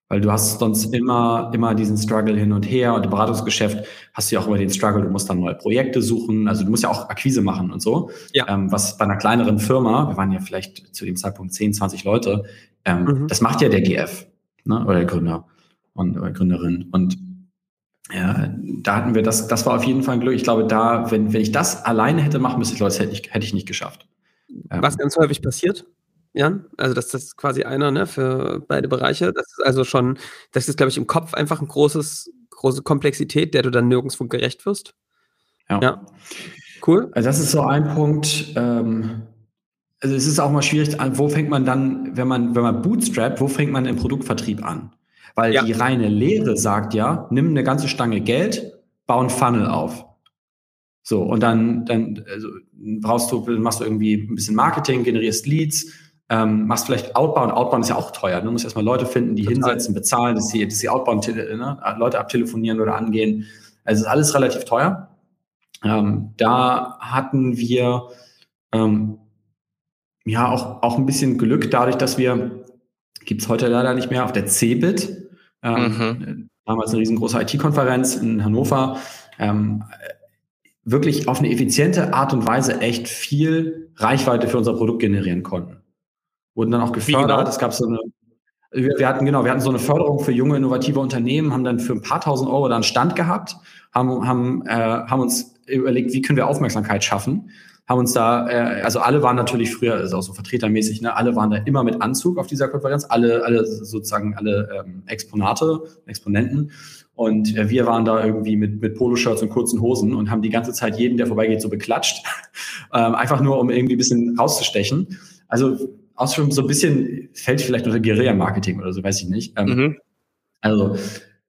Weil du hast sonst immer, immer diesen Struggle hin und her und im Beratungsgeschäft hast du ja auch immer den Struggle, du musst dann neue Projekte suchen, also du musst ja auch Akquise machen und so. Ja. Ähm, was bei einer kleineren Firma, wir waren ja vielleicht zu dem Zeitpunkt 10, 20 Leute, ähm, mhm. das macht ja der GF ne? oder der Gründer und oder Gründerin. Und ja, da hatten wir das, das war auf jeden Fall ein Glück. Ich glaube, da, wenn, wenn ich das alleine hätte machen müssen, das hätte ich, hätte ich nicht geschafft.
Was ähm, ganz häufig passiert, Jan, also das ist quasi einer ne, für beide Bereiche. Das ist also schon, das ist, glaube ich, im Kopf einfach ein großes, große Komplexität, der du dann nirgendwo gerecht wirst.
Ja. ja. Cool. Also das ist so ein Punkt. Ähm, also es ist auch mal schwierig, wo fängt man dann, wenn man, wenn man bootstrapt, wo fängt man im Produktvertrieb an? Weil ja. die reine Lehre sagt ja, nimm eine ganze Stange Geld, bau einen Funnel auf. So, und dann, dann also brauchst du, machst du irgendwie ein bisschen Marketing, generierst Leads, ähm, machst vielleicht Outbound. Outbound ist ja auch teuer. Du musst erstmal Leute finden, die Total. hinsetzen, bezahlen, dass sie, dass sie Outbound ne, Leute abtelefonieren oder angehen. Also ist alles relativ teuer. Ähm, da hatten wir ähm, ja auch, auch ein bisschen Glück dadurch, dass wir, gibt's heute leider nicht mehr, auf der CeBIT, ähm, mhm. damals eine riesengroße IT-Konferenz in Hannover, ähm, wirklich auf eine effiziente Art und Weise echt viel Reichweite für unser Produkt generieren konnten. Wurden dann auch gefördert. Genau? Es gab so eine, wir, wir, hatten genau, wir hatten so eine Förderung für junge innovative Unternehmen, haben dann für ein paar tausend Euro dann Stand gehabt, haben, haben, äh, haben uns überlegt, wie können wir Aufmerksamkeit schaffen haben uns da, äh, also alle waren natürlich früher, also auch so vertretermäßig, ne, alle waren da immer mit Anzug auf dieser Konferenz, alle, alle sozusagen alle ähm, Exponate, Exponenten. Und äh, wir waren da irgendwie mit, mit Poloshirts und kurzen Hosen und haben die ganze Zeit jeden, der vorbeigeht, so beklatscht. ähm, einfach nur, um irgendwie ein bisschen rauszustechen. Also aus so ein bisschen, fällt vielleicht unter Guerilla-Marketing oder so, weiß ich nicht. Ähm, mhm. Also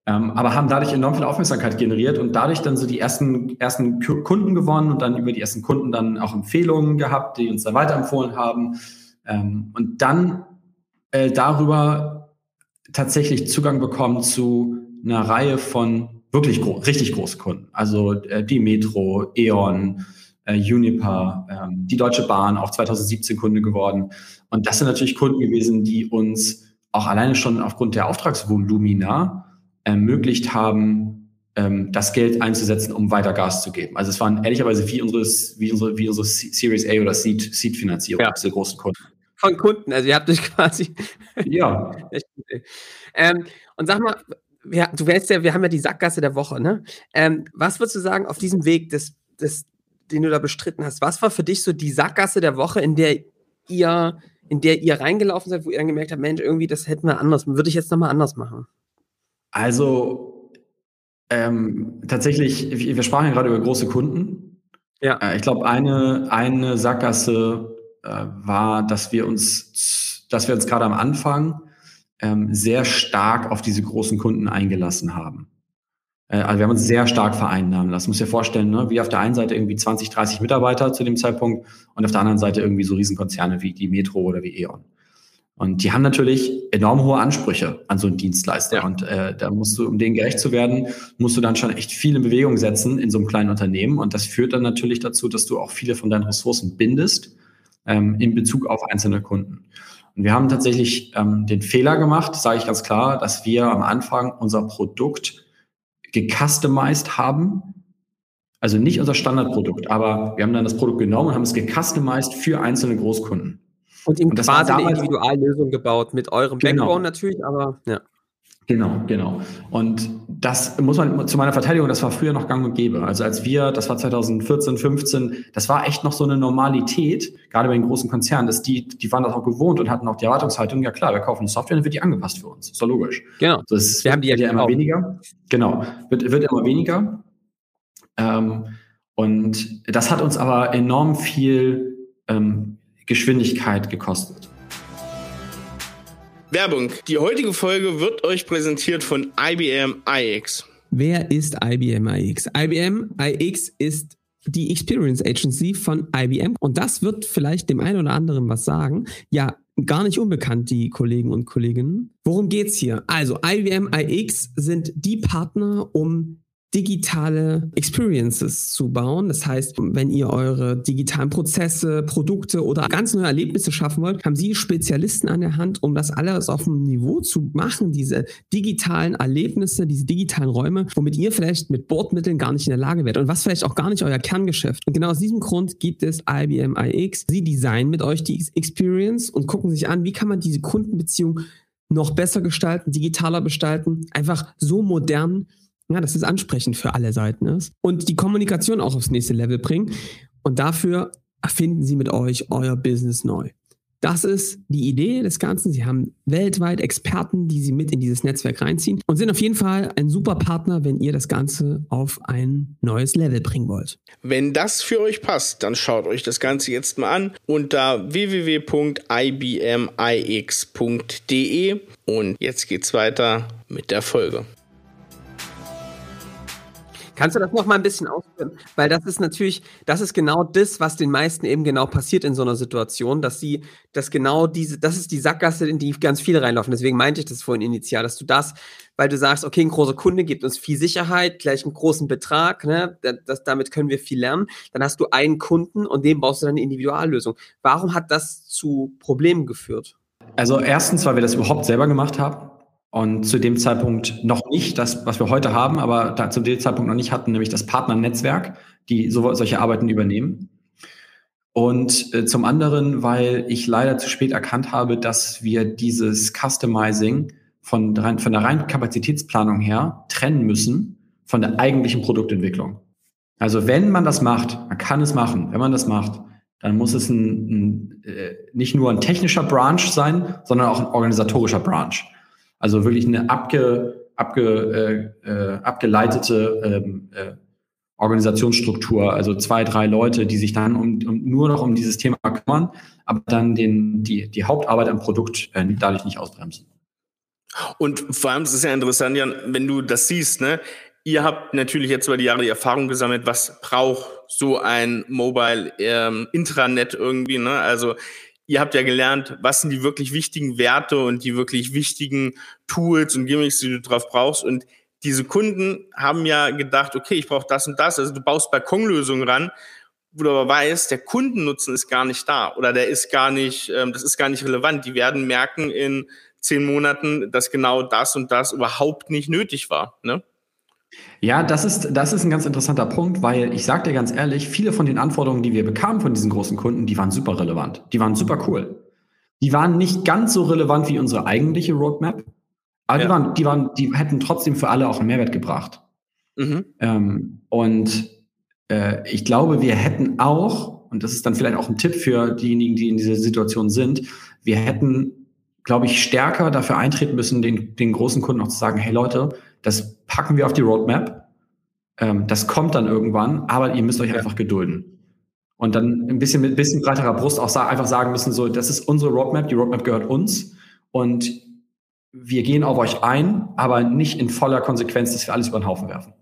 ähm, aber haben dadurch enorm viel Aufmerksamkeit generiert und dadurch dann so die ersten, ersten Kunden gewonnen und dann über die ersten Kunden dann auch Empfehlungen gehabt, die uns dann weiterempfohlen haben. Ähm, und dann äh, darüber tatsächlich Zugang bekommen zu einer Reihe von wirklich gro richtig großen Kunden. Also äh, die Metro, E.ON, äh, Uniper, ähm, die Deutsche Bahn, auch 2017 Kunde geworden. Und das sind natürlich Kunden gewesen, die uns auch alleine schon aufgrund der Auftragsvolumina ermöglicht haben, ähm, das Geld einzusetzen, um weiter Gas zu geben. Also es waren ehrlicherweise wie unsere, wie unsere, wie unsere Series A oder Seed, Seed-Finanzierung, ja. diese großen Kunden.
Von Kunden, also ihr habt euch quasi.
Ja.
ähm, und sag mal, wir, du weißt ja, wir haben ja die Sackgasse der Woche, ne? Ähm, was würdest du sagen auf diesem Weg, des, des, den du da bestritten hast, was war für dich so die Sackgasse der Woche, in der ihr in der ihr reingelaufen seid, wo ihr dann gemerkt habt, Mensch, irgendwie, das hätten wir anders, würde ich jetzt nochmal anders machen?
Also ähm, tatsächlich, wir sprachen ja gerade über große Kunden. Ja. Äh, ich glaube, eine, eine Sackgasse äh, war, dass wir uns, dass wir uns gerade am Anfang ähm, sehr stark auf diese großen Kunden eingelassen haben. Äh, also wir haben uns sehr stark vereinnahmen lassen. Muss dir vorstellen, ne? wie auf der einen Seite irgendwie 20, 30 Mitarbeiter zu dem Zeitpunkt und auf der anderen Seite irgendwie so Riesenkonzerne wie die Metro oder wie E.ON. Und die haben natürlich enorm hohe Ansprüche an so einen Dienstleister. Ja. Und äh, da musst du, um denen gerecht zu werden, musst du dann schon echt viel in Bewegung setzen in so einem kleinen Unternehmen. Und das führt dann natürlich dazu, dass du auch viele von deinen Ressourcen bindest ähm, in Bezug auf einzelne Kunden. Und wir haben tatsächlich ähm, den Fehler gemacht, sage ich ganz klar, dass wir am Anfang unser Produkt gecustomized haben. Also nicht unser Standardprodukt, aber wir haben dann das Produkt genommen und haben es gecustomized für einzelne Großkunden.
Und ihm und quasi eine Individuallösung gebaut mit eurem genau. Backbone natürlich, aber ja.
Genau, genau. Und das muss man zu meiner Verteidigung, das war früher noch gang und gäbe. Also als wir, das war 2014, 15, das war echt noch so eine Normalität, gerade bei den großen Konzernen, dass die, die waren das auch gewohnt und hatten auch die Erwartungshaltung, ja klar, wir kaufen eine Software, dann wird die angepasst für uns. Ist doch logisch.
Genau.
So, das wir haben die ja immer weniger. Genau. Wird, wird immer weniger. Ähm, und das hat uns aber enorm viel ähm, Geschwindigkeit gekostet.
Werbung. Die heutige Folge wird euch präsentiert von IBM iX.
Wer ist IBM iX? IBM iX ist die Experience Agency von IBM und das wird vielleicht dem einen oder anderen was sagen. Ja, gar nicht unbekannt, die Kollegen und Kolleginnen. Worum geht's hier? Also IBM iX sind die Partner, um digitale Experiences zu bauen. Das heißt, wenn ihr eure digitalen Prozesse, Produkte oder ganz neue Erlebnisse schaffen wollt, haben Sie Spezialisten an der Hand, um das alles auf einem Niveau zu machen, diese digitalen Erlebnisse, diese digitalen Räume, womit ihr vielleicht mit Bordmitteln gar nicht in der Lage wärt und was vielleicht auch gar nicht euer Kerngeschäft. Und genau aus diesem Grund gibt es IBM iX. Sie designen mit euch die Experience und gucken sich an, wie kann man diese Kundenbeziehung noch besser gestalten, digitaler gestalten, einfach so modern, ja, dass es ansprechend für alle Seiten ist und die Kommunikation auch aufs nächste Level bringen. Und dafür erfinden sie mit euch euer Business neu. Das ist die Idee des Ganzen. Sie haben weltweit Experten, die sie mit in dieses Netzwerk reinziehen und sind auf jeden Fall ein super Partner, wenn ihr das Ganze auf ein neues Level bringen wollt.
Wenn das für euch passt, dann schaut euch das Ganze jetzt mal an unter www.ibmix.de und jetzt geht's weiter mit der Folge.
Kannst du das noch mal ein bisschen ausführen? Weil das ist natürlich, das ist genau das, was den meisten eben genau passiert in so einer Situation, dass sie, dass genau diese, das ist die Sackgasse, in die ganz viele reinlaufen. Deswegen meinte ich das vorhin initial, dass du das, weil du sagst, okay, ein großer Kunde gibt uns viel Sicherheit, gleich einen großen Betrag, ne, das, damit können wir viel lernen. Dann hast du einen Kunden und dem baust du dann eine Individuallösung. Warum hat das zu Problemen geführt?
Also erstens, weil wir das überhaupt selber gemacht haben. Und zu dem Zeitpunkt noch nicht das, was wir heute haben, aber da, zu dem Zeitpunkt noch nicht hatten, nämlich das Partnernetzwerk, die so, solche Arbeiten übernehmen. Und äh, zum anderen, weil ich leider zu spät erkannt habe, dass wir dieses Customizing von, von der reinen Kapazitätsplanung her trennen müssen von der eigentlichen Produktentwicklung. Also wenn man das macht, man kann es machen, wenn man das macht, dann muss es ein, ein, äh, nicht nur ein technischer Branch sein, sondern auch ein organisatorischer Branch. Also wirklich eine abge, abge, äh, äh, abgeleitete ähm, äh, Organisationsstruktur, also zwei, drei Leute, die sich dann um, um, nur noch um dieses Thema kümmern, aber dann den, die, die Hauptarbeit am Produkt äh, dadurch nicht ausbremsen.
Und vor allem ist es ja interessant, Jan, wenn du das siehst, ne? Ihr habt natürlich jetzt über die Jahre die Erfahrung gesammelt, was braucht so ein Mobile ähm, Intranet irgendwie, ne? Also ihr habt ja gelernt, was sind die wirklich wichtigen Werte und die wirklich wichtigen Tools und Gimmicks, die du drauf brauchst. Und diese Kunden haben ja gedacht, okay, ich brauche das und das. Also du baust Balkonlösungen ran, wo du aber weißt, der Kundennutzen ist gar nicht da oder der ist gar nicht, ähm, das ist gar nicht relevant. Die werden merken in zehn Monaten, dass genau das und das überhaupt nicht nötig war. Ne?
Ja, das ist, das ist ein ganz interessanter Punkt, weil ich sage dir ganz ehrlich, viele von den Anforderungen, die wir bekamen von diesen großen Kunden, die waren super relevant. Die waren super cool. Die waren nicht ganz so relevant wie unsere eigentliche Roadmap, aber ja. die, waren, die, waren, die hätten trotzdem für alle auch einen Mehrwert gebracht. Mhm. Ähm, und äh, ich glaube, wir hätten auch und das ist dann vielleicht auch ein Tipp für diejenigen, die in dieser Situation sind, wir hätten, glaube ich, stärker dafür eintreten müssen, den, den großen Kunden auch zu sagen, hey Leute, das packen wir auf die Roadmap, ähm, das kommt dann irgendwann, aber ihr müsst euch einfach gedulden. Und dann ein bisschen mit ein bisschen breiterer Brust auch sa einfach sagen müssen, so, das ist unsere Roadmap, die Roadmap gehört uns und wir gehen auf euch ein, aber nicht in voller Konsequenz, dass wir alles über den Haufen werfen.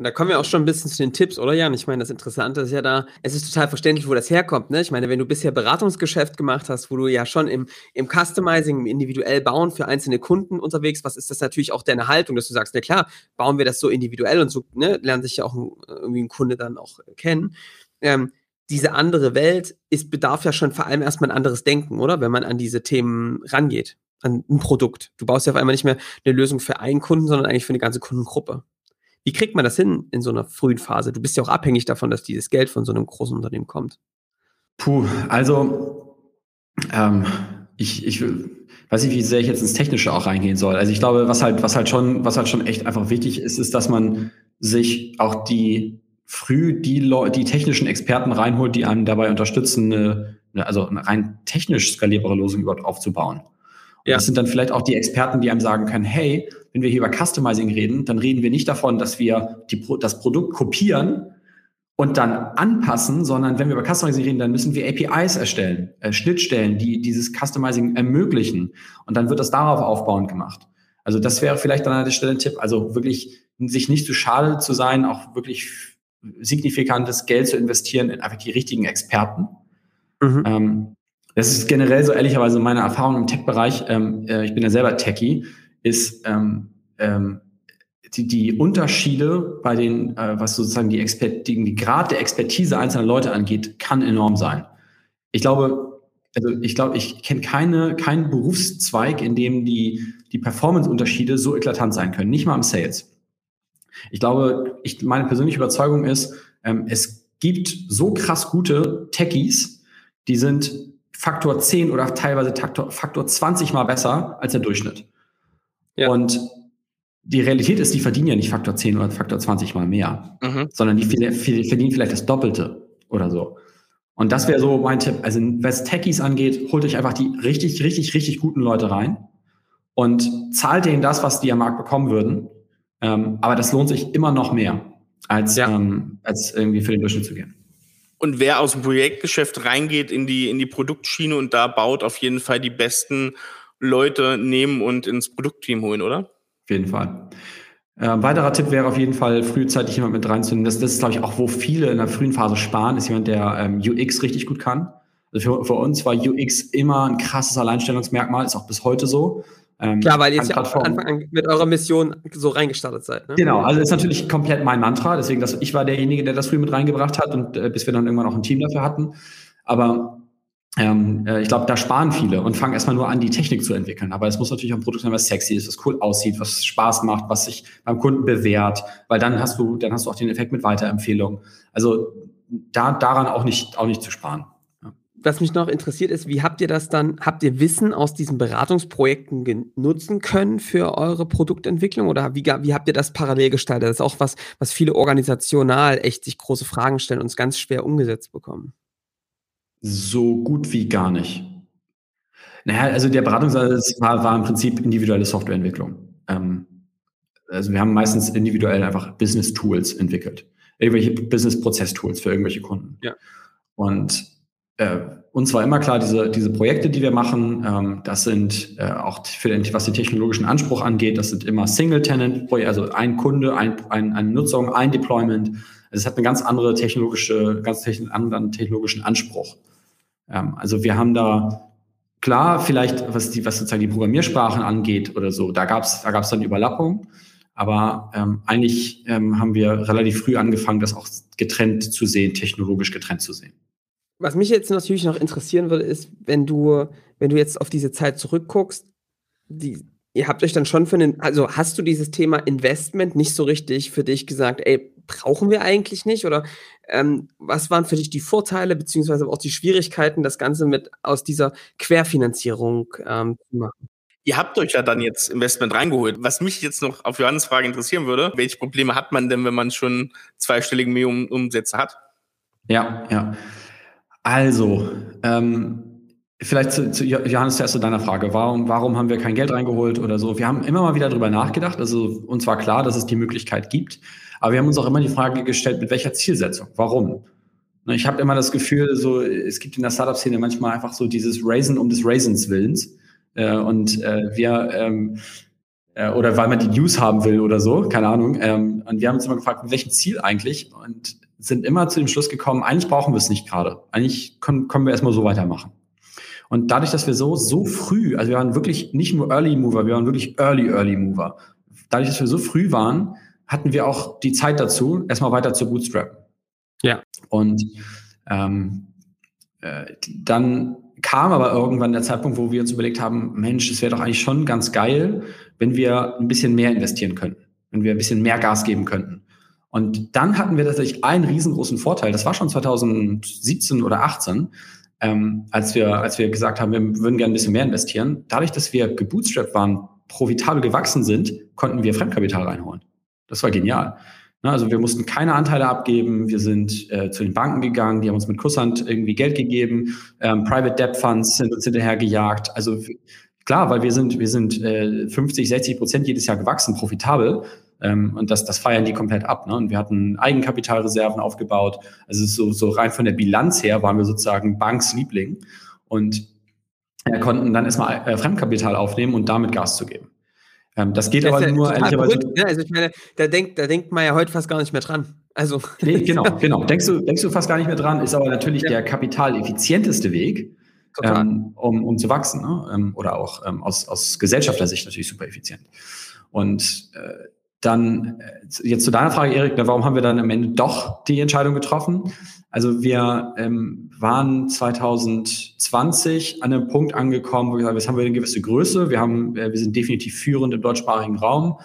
Da kommen wir auch schon ein bisschen zu den Tipps, oder Jan? Ich meine, das Interessante ist ja da, es ist total verständlich, wo das herkommt. Ne? Ich meine, wenn du bisher Beratungsgeschäft gemacht hast, wo du ja schon im, im Customizing, im individuell Bauen für einzelne Kunden unterwegs was ist das natürlich auch deine Haltung, dass du sagst, na klar, bauen wir das so individuell und so ne, lernt sich ja auch ein, irgendwie ein Kunde dann auch kennen. Ähm, diese andere Welt ist, bedarf ja schon vor allem erstmal ein anderes Denken, oder? Wenn man an diese Themen rangeht, an ein Produkt. Du baust ja auf einmal nicht mehr eine Lösung für einen Kunden, sondern eigentlich für eine ganze Kundengruppe. Wie kriegt man das hin in so einer frühen Phase? Du bist ja auch abhängig davon, dass dieses Geld von so einem großen Unternehmen kommt.
Puh, also ähm, ich, ich weiß nicht, wie sehr ich jetzt ins Technische auch reingehen soll. Also ich glaube, was halt, was halt schon, was halt schon echt einfach wichtig ist, ist, dass man sich auch die früh die, Leute, die technischen Experten reinholt, die einem dabei unterstützen, eine, also eine rein technisch skalierbare Lösung überhaupt aufzubauen. Ja. Das sind dann vielleicht auch die Experten, die einem sagen können, hey, wenn wir hier über Customizing reden, dann reden wir nicht davon, dass wir die, das Produkt kopieren und dann anpassen, sondern wenn wir über Customizing reden, dann müssen wir APIs erstellen, äh, Schnittstellen, die dieses Customizing ermöglichen. Und dann wird das darauf aufbauend gemacht. Also das wäre vielleicht an der Stelle ein Tipp. Also wirklich sich nicht zu schade zu sein, auch wirklich signifikantes Geld zu investieren in einfach die richtigen Experten. Mhm. Ähm, das ist generell so ehrlicherweise meine Erfahrung im Tech-Bereich. Ähm, äh, ich bin ja selber Techie, ist ähm, ähm, die, die Unterschiede bei den, äh, was sozusagen die, Expert, die, die Grad der Expertise einzelner Leute angeht, kann enorm sein. Ich glaube, also ich glaube, ich kenne keine, keinen Berufszweig, in dem die, die Performance-Unterschiede so eklatant sein können. Nicht mal im Sales. Ich glaube, ich, meine persönliche Überzeugung ist, ähm, es gibt so krass gute Techies, die sind Faktor 10 oder teilweise Faktor, Faktor 20 mal besser als der Durchschnitt. Ja. Und die Realität ist, die verdienen ja nicht Faktor 10 oder Faktor 20 mal mehr, mhm. sondern die verdienen vielleicht das Doppelte oder so. Und das wäre so mein Tipp. Also, was Techies angeht, holt euch einfach die richtig, richtig, richtig guten Leute rein und zahlt denen das, was die am Markt bekommen würden. Ähm, aber das lohnt sich immer noch mehr, als, ja. ähm, als irgendwie für den Durchschnitt zu gehen.
Und wer aus dem Projektgeschäft reingeht in die, in die Produktschiene und da baut, auf jeden Fall die besten Leute nehmen und ins Produktteam holen, oder?
Auf jeden Fall. Äh, weiterer Tipp wäre auf jeden Fall, frühzeitig jemand mit reinzunehmen. Das, das ist, glaube ich, auch, wo viele in der frühen Phase sparen, ist jemand, der ähm, UX richtig gut kann. Also für, für uns war UX immer ein krasses Alleinstellungsmerkmal, ist auch bis heute so.
Ähm, Klar, weil ihr jetzt ja von Anfang an mit eurer Mission so reingestartet seid.
Ne? Genau, also ist natürlich komplett mein Mantra. Deswegen, dass ich war derjenige, der das früh mit reingebracht hat und äh, bis wir dann irgendwann auch ein Team dafür hatten. Aber ähm, äh, ich glaube, da sparen viele und fangen erstmal nur an, die Technik zu entwickeln. Aber es muss natürlich auch ein Produkt sein, was sexy ist, was cool aussieht, was Spaß macht, was sich beim Kunden bewährt, weil dann hast du, dann hast du auch den Effekt mit Weiterempfehlungen. Also da daran auch nicht, auch nicht zu sparen
was mich noch interessiert ist, wie habt ihr das dann, habt ihr Wissen aus diesen Beratungsprojekten nutzen können für eure Produktentwicklung oder wie, wie habt ihr das parallel gestaltet? Das ist auch was, was viele organisational echt sich große Fragen stellen und es ganz schwer umgesetzt bekommen.
So gut wie gar nicht. Naja, also der Beratungsansatz war, war im Prinzip individuelle Softwareentwicklung. Ähm, also wir haben meistens individuell einfach Business Tools entwickelt. Irgendwelche Business Prozess Tools für irgendwelche Kunden. Ja. Und äh, uns war immer klar, diese, diese Projekte, die wir machen, ähm, das sind äh, auch für den, was den technologischen Anspruch angeht, das sind immer Single-Tenant-Projekte, also ein Kunde, ein, ein, eine Nutzung, ein Deployment. Also es hat eine ganz andere technologische, ganz anderen technologischen Anspruch. Ähm, also wir haben da klar, vielleicht was die, was sozusagen die Programmiersprachen angeht oder so, da gab es da gab's dann Überlappung. Aber ähm, eigentlich ähm, haben wir relativ früh angefangen, das auch getrennt zu sehen, technologisch getrennt zu sehen.
Was mich jetzt natürlich noch interessieren würde, ist, wenn du, wenn du jetzt auf diese Zeit zurückguckst, die, ihr habt euch dann schon für einen, also hast du dieses Thema Investment nicht so richtig für dich gesagt, ey, brauchen wir eigentlich nicht? Oder ähm, was waren für dich die Vorteile, beziehungsweise auch die Schwierigkeiten, das Ganze mit aus dieser Querfinanzierung ähm, zu machen?
Ihr habt euch ja dann jetzt Investment reingeholt. Was mich jetzt noch auf Johannes Frage interessieren würde, welche Probleme hat man denn, wenn man schon zweistellige Millionen Umsätze hat?
Ja, ja. Also, ähm, vielleicht zu, zu Johannes zuerst zu deiner Frage. Warum, warum haben wir kein Geld reingeholt oder so? Wir haben immer mal wieder drüber nachgedacht. Also uns war klar, dass es die Möglichkeit gibt. Aber wir haben uns auch immer die Frage gestellt, mit welcher Zielsetzung? Warum? Ne, ich habe immer das Gefühl, so es gibt in der Startup-Szene manchmal einfach so dieses Raisin um des Raisins Willens. Äh, und äh, wir ähm, äh, oder weil man die News haben will oder so, keine Ahnung. Ähm, und wir haben uns immer gefragt, mit welchem Ziel eigentlich? Und sind immer zu dem Schluss gekommen, eigentlich brauchen wir es nicht gerade. Eigentlich können, können wir erstmal so weitermachen. Und dadurch, dass wir so, so früh, also wir waren wirklich nicht nur Early Mover, wir waren wirklich Early, Early Mover. Dadurch, dass wir so früh waren, hatten wir auch die Zeit dazu, erstmal weiter zu bootstrappen.
Ja.
Und ähm, äh, dann kam aber irgendwann der Zeitpunkt, wo wir uns überlegt haben, Mensch, es wäre doch eigentlich schon ganz geil, wenn wir ein bisschen mehr investieren könnten, wenn wir ein bisschen mehr Gas geben könnten. Und dann hatten wir tatsächlich einen riesengroßen Vorteil. Das war schon 2017 oder 18, ähm, als wir, als wir gesagt haben, wir würden gerne ein bisschen mehr investieren. Dadurch, dass wir gebootstrapped waren, profitabel gewachsen sind, konnten wir Fremdkapital reinholen. Das war genial. Ne, also wir mussten keine Anteile abgeben, wir sind äh, zu den Banken gegangen, die haben uns mit Kusshand irgendwie Geld gegeben, ähm, Private Debt Funds sind uns hinterher gejagt. Also klar, weil wir sind, wir sind äh, 50, 60 Prozent jedes Jahr gewachsen, profitabel. Ähm, und das, das feiern die komplett ab. Ne? Und wir hatten Eigenkapitalreserven aufgebaut. Also so, so rein von der Bilanz her waren wir sozusagen Banks Liebling und äh, konnten dann erstmal äh, Fremdkapital aufnehmen und damit Gas zu geben. Ähm, das geht das aber ja nur
ehrlicherweise. Ne? Also ich meine, da denkt, da denkt man ja heute fast gar nicht mehr dran. Also.
Nee, genau, genau. Denkst du, denkst du fast gar nicht mehr dran, ist aber natürlich ja. der kapitaleffizienteste Weg, ähm, um, um zu wachsen. Ne? Ähm, oder auch ähm, aus, aus Gesellschaftersicht natürlich super effizient. Und äh, dann äh, jetzt zu deiner Frage, Erik, warum haben wir dann am Ende doch die Entscheidung getroffen? Also wir ähm, waren 2020 an einem Punkt angekommen, wo wir sagen, jetzt haben wir eine gewisse Größe, wir haben, äh, wir sind definitiv führend im deutschsprachigen Raum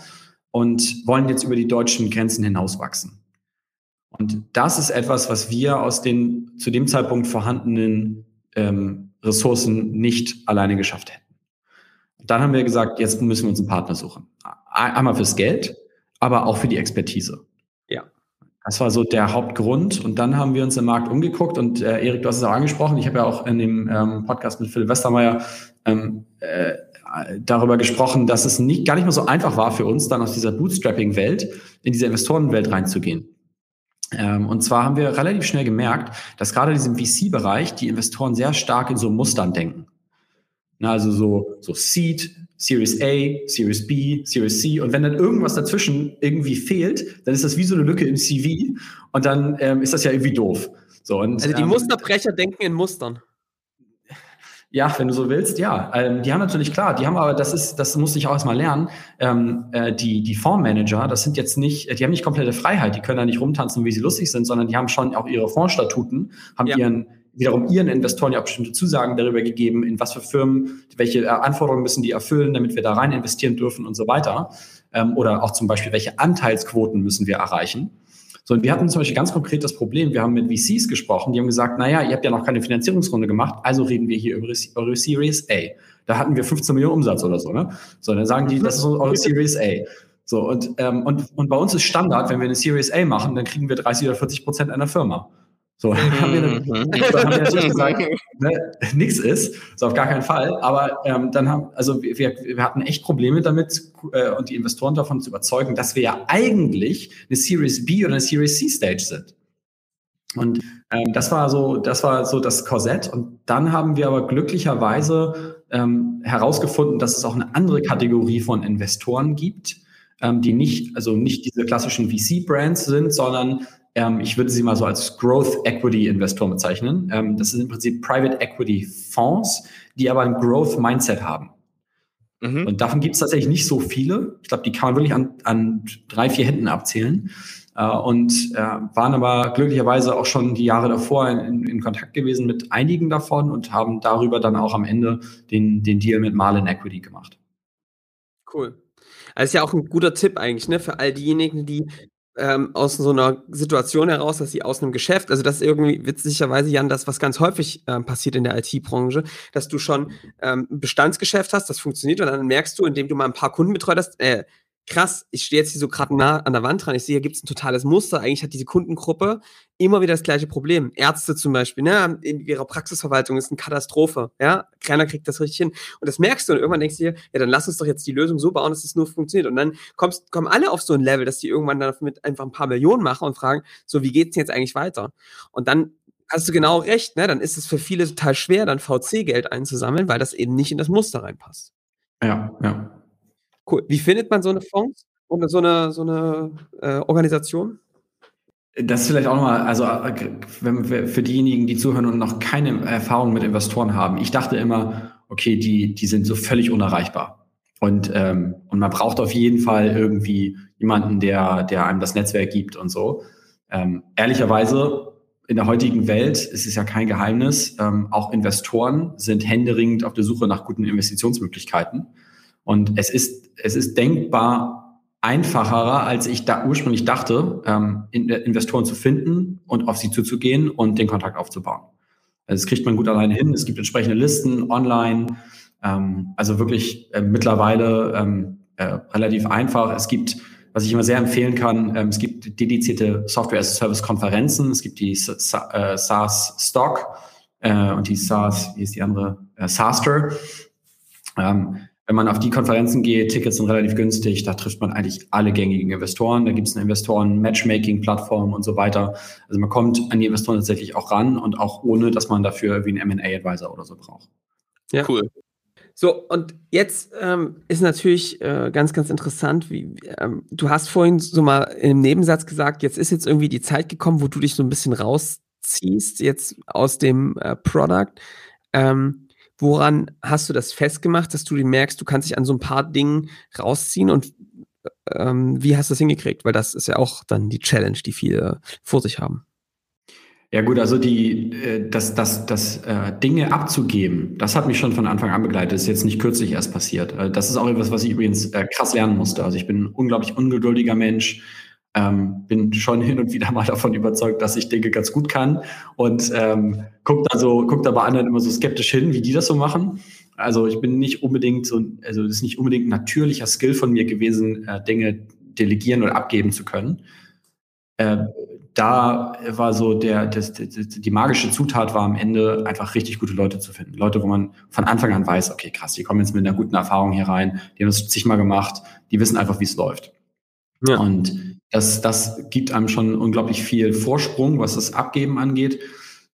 und wollen jetzt über die deutschen Grenzen hinaus wachsen. Und das ist etwas, was wir aus den zu dem Zeitpunkt vorhandenen ähm, Ressourcen nicht alleine geschafft hätten. dann haben wir gesagt, jetzt müssen wir uns einen Partner suchen. Einmal fürs Geld, aber auch für die Expertise.
Ja.
Das war so der Hauptgrund. Und dann haben wir uns im Markt umgeguckt und äh, Erik, du hast es auch angesprochen. Ich habe ja auch in dem ähm, Podcast mit Philipp Westermeier ähm, äh, darüber gesprochen, dass es nicht, gar nicht mehr so einfach war für uns, dann aus dieser Bootstrapping-Welt in diese Investorenwelt reinzugehen. Ähm, und zwar haben wir relativ schnell gemerkt, dass gerade in diesem VC-Bereich die Investoren sehr stark in so Mustern denken. Also so, so Seed, Series A, Series B, Series C. Und wenn dann irgendwas dazwischen irgendwie fehlt, dann ist das wie so eine Lücke im CV und dann ähm, ist das ja irgendwie doof. So, und,
also die ähm, Musterbrecher denken in Mustern.
Ja, wenn du so willst, ja. Ähm, die haben natürlich klar, die haben aber, das ist, das musste ich auch erstmal lernen, ähm, äh, die, die Fondsmanager, das sind jetzt nicht, die haben nicht komplette Freiheit, die können da nicht rumtanzen, wie sie lustig sind, sondern die haben schon auch ihre Fondsstatuten, haben ja. ihren wiederum ihren Investoren ja auch bestimmte Zusagen darüber gegeben, in was für Firmen, welche Anforderungen müssen die erfüllen, damit wir da rein investieren dürfen und so weiter. Ähm, oder auch zum Beispiel, welche Anteilsquoten müssen wir erreichen. So, und wir hatten zum Beispiel ganz konkret das Problem, wir haben mit VCs gesprochen, die haben gesagt, naja, ihr habt ja noch keine Finanzierungsrunde gemacht, also reden wir hier über eure Series A. Da hatten wir 15 Millionen Umsatz oder so, ne? So, dann sagen die, das ist eure Series A. So, und, ähm, und, und bei uns ist Standard, wenn wir eine Series A machen, dann kriegen wir 30 oder 40 Prozent einer Firma. So, mhm. haben wir, dann, dann haben wir natürlich gesagt, ne, nichts ist, so auf gar keinen Fall. Aber ähm, dann haben, also wir, wir hatten echt Probleme damit äh, und die Investoren davon zu überzeugen, dass wir ja eigentlich eine Series B oder eine Series C Stage sind. Und ähm, das war so, das war so das Korsett. Und dann haben wir aber glücklicherweise ähm, herausgefunden, dass es auch eine andere Kategorie von Investoren gibt, ähm, die nicht, also nicht diese klassischen VC-Brands sind, sondern ähm, ich würde sie mal so als Growth Equity Investor bezeichnen. Ähm, das sind im Prinzip Private Equity Fonds, die aber ein Growth Mindset haben. Mhm. Und davon gibt es tatsächlich nicht so viele. Ich glaube, die kann man wirklich an, an drei, vier Händen abzählen. Äh, und äh, waren aber glücklicherweise auch schon die Jahre davor in, in, Kontakt gewesen mit einigen davon und haben darüber dann auch am Ende den, den Deal mit Marlin Equity gemacht.
Cool. Also ist ja auch ein guter Tipp eigentlich, ne, für all diejenigen, die ähm, aus so einer Situation heraus, dass sie aus einem Geschäft, also das ist irgendwie witzigerweise, Jan, das, was ganz häufig ähm, passiert in der IT-Branche, dass du schon ähm, ein Bestandsgeschäft hast, das funktioniert und dann merkst du, indem du mal ein paar Kunden betreut hast, äh, krass, ich stehe jetzt hier so gerade nah an der Wand dran, ich sehe, hier gibt es ein totales Muster. Eigentlich hat diese Kundengruppe immer wieder das gleiche Problem. Ärzte zum Beispiel, ne, in ihrer Praxisverwaltung ist eine Katastrophe. Ja, keiner kriegt das richtig hin. Und das merkst du und irgendwann denkst du dir, ja, dann lass uns doch jetzt die Lösung so bauen, dass es nur funktioniert. Und dann kommst, kommen alle auf so ein Level, dass die irgendwann damit einfach ein paar Millionen machen und fragen, so, wie geht's denn jetzt eigentlich weiter? Und dann hast du genau recht, ne? Dann ist es für viele total schwer, dann VC-Geld einzusammeln, weil das eben nicht in das Muster reinpasst.
Ja, ja.
Cool. Wie findet man so eine Fonds und so eine, so eine äh, Organisation?
Das ist vielleicht auch nochmal, also äh, für diejenigen, die zuhören und noch keine Erfahrung mit Investoren haben. Ich dachte immer, okay, die, die sind so völlig unerreichbar. Und, ähm, und man braucht auf jeden Fall irgendwie jemanden, der, der einem das Netzwerk gibt und so. Ähm, ehrlicherweise, in der heutigen Welt ist es ja kein Geheimnis, ähm, auch Investoren sind händeringend auf der Suche nach guten Investitionsmöglichkeiten. Und es ist, es ist denkbar einfacher, als ich da ursprünglich dachte, ähm, Investoren zu finden und auf sie zuzugehen und den Kontakt aufzubauen. Also das kriegt man gut alleine hin. Es gibt entsprechende Listen online. Ähm, also wirklich äh, mittlerweile ähm, äh, relativ einfach. Es gibt, was ich immer sehr empfehlen kann, ähm, es gibt dedizierte Software-as-a-Service-Konferenzen. Es gibt die äh, SaaS Stock äh, und die SaaS, wie ist die andere? Äh, SaaSter. Wenn man auf die Konferenzen geht, Tickets sind relativ günstig, da trifft man eigentlich alle gängigen Investoren. Da gibt es eine Investoren-Matchmaking-Plattform und so weiter. Also man kommt an die Investoren tatsächlich auch ran und auch ohne, dass man dafür wie einen M&A-Advisor oder so braucht.
Ja, cool. So, und jetzt ähm, ist natürlich äh, ganz, ganz interessant, wie ähm, du hast vorhin so mal im Nebensatz gesagt, jetzt ist jetzt irgendwie die Zeit gekommen, wo du dich so ein bisschen rausziehst, jetzt aus dem äh, Product. Ähm, Woran hast du das festgemacht, dass du merkst, du kannst dich an so ein paar Dingen rausziehen und ähm, wie hast du das hingekriegt? Weil das ist ja auch dann die Challenge, die viele vor sich haben.
Ja gut, also die, äh, das, das, das äh, Dinge abzugeben, das hat mich schon von Anfang an begleitet. Ist jetzt nicht kürzlich erst passiert. Äh, das ist auch etwas, was ich übrigens äh, krass lernen musste. Also ich bin ein unglaublich ungeduldiger Mensch. Ähm, bin schon hin und wieder mal davon überzeugt, dass ich Dinge ganz gut kann und ähm, guckt also guckt aber anderen immer so skeptisch hin, wie die das so machen. Also ich bin nicht unbedingt so, also das ist nicht unbedingt ein natürlicher Skill von mir gewesen, äh, Dinge delegieren oder abgeben zu können. Äh, da war so der, das, die magische Zutat war am Ende einfach richtig gute Leute zu finden. Leute, wo man von Anfang an weiß, okay, krass, die kommen jetzt mit einer guten Erfahrung hier rein, die haben es zigmal gemacht, die wissen einfach, wie es läuft. Ja. Und das, das gibt einem schon unglaublich viel Vorsprung, was das Abgeben angeht.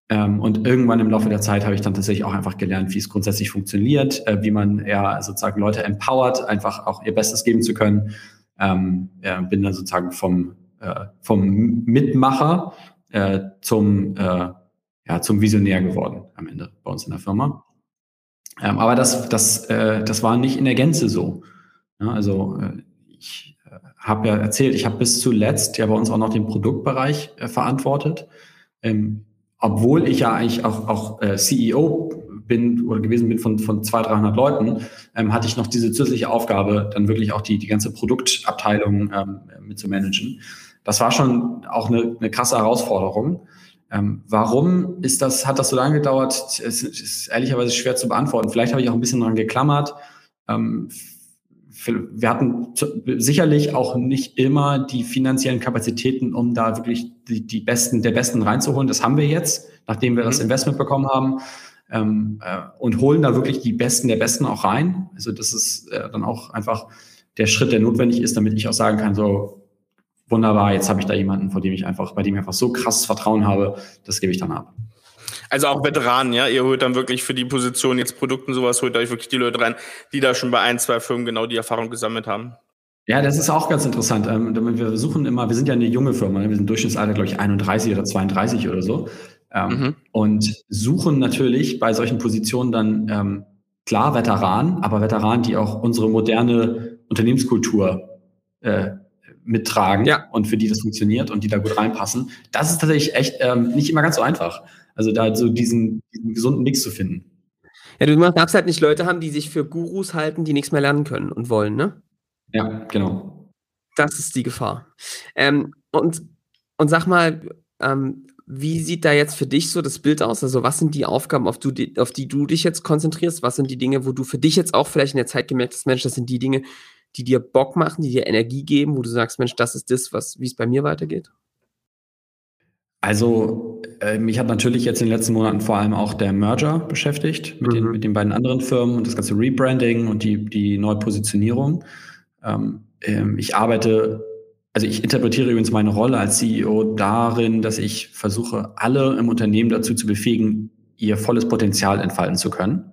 Ähm, und irgendwann im Laufe der Zeit habe ich dann tatsächlich auch einfach gelernt, wie es grundsätzlich funktioniert, äh, wie man ja sozusagen Leute empowert, einfach auch ihr Bestes geben zu können. Ähm, ja, bin dann sozusagen vom, äh, vom Mitmacher äh, zum, äh, ja, zum Visionär geworden am Ende bei uns in der Firma. Ähm, aber das, das, äh, das war nicht in der Gänze so. Ja, also äh, ich habe ja erzählt, ich habe bis zuletzt ja bei uns auch noch den Produktbereich äh, verantwortet. Ähm, obwohl ich ja eigentlich auch, auch äh, CEO bin oder gewesen bin von, von 200, 300 Leuten, ähm, hatte ich noch diese zusätzliche Aufgabe, dann wirklich auch die, die ganze Produktabteilung ähm, mit zu managen. Das war schon auch eine, eine krasse Herausforderung. Ähm, warum ist das, hat das so lange gedauert? Es ist ehrlicherweise schwer zu beantworten. Vielleicht habe ich auch ein bisschen dran geklammert. Ähm, wir hatten sicherlich auch nicht immer die finanziellen Kapazitäten, um da wirklich die, die Besten der Besten reinzuholen. Das haben wir jetzt, nachdem wir mhm. das Investment bekommen haben. Ähm, äh, und holen da wirklich die Besten der Besten auch rein. Also das ist äh, dann auch einfach der Schritt, der notwendig ist, damit ich auch sagen kann, so wunderbar, jetzt habe ich da jemanden, vor dem ich einfach, bei dem ich einfach so krasses Vertrauen habe, das gebe ich dann ab.
Also auch Veteranen, ja. Ihr holt dann wirklich für die Position jetzt Produkten sowas, holt euch wirklich die Leute rein, die da schon bei ein, zwei Firmen genau die Erfahrung gesammelt haben.
Ja, das ist auch ganz interessant. Ähm, wir suchen immer, wir sind ja eine junge Firma, ne? wir sind Durchschnittsalter, glaube ich, 31 oder 32 oder so. Ähm, mhm. Und suchen natürlich bei solchen Positionen dann ähm, klar Veteranen, aber Veteranen, die auch unsere moderne Unternehmenskultur äh, mittragen ja. und für die das funktioniert und die da gut reinpassen. Das ist tatsächlich echt ähm, nicht immer ganz so einfach. Also da so diesen, diesen gesunden Mix zu finden.
Ja, du darfst halt nicht Leute haben, die sich für Gurus halten, die nichts mehr lernen können und wollen, ne?
Ja, genau.
Das ist die Gefahr. Ähm, und, und sag mal, ähm, wie sieht da jetzt für dich so das Bild aus? Also, was sind die Aufgaben, auf, du, auf die du dich jetzt konzentrierst? Was sind die Dinge, wo du für dich jetzt auch vielleicht in der Zeit gemerkt hast, Mensch, das sind die Dinge, die dir Bock machen, die dir Energie geben, wo du sagst, Mensch, das ist das, was, wie es bei mir weitergeht?
Also äh, mich hat natürlich jetzt in den letzten Monaten vor allem auch der Merger beschäftigt mit, mhm. den, mit den beiden anderen Firmen und das ganze Rebranding und die, die Neupositionierung. Ähm, ähm, ich arbeite, also ich interpretiere übrigens meine Rolle als CEO darin, dass ich versuche, alle im Unternehmen dazu zu befähigen, ihr volles Potenzial entfalten zu können.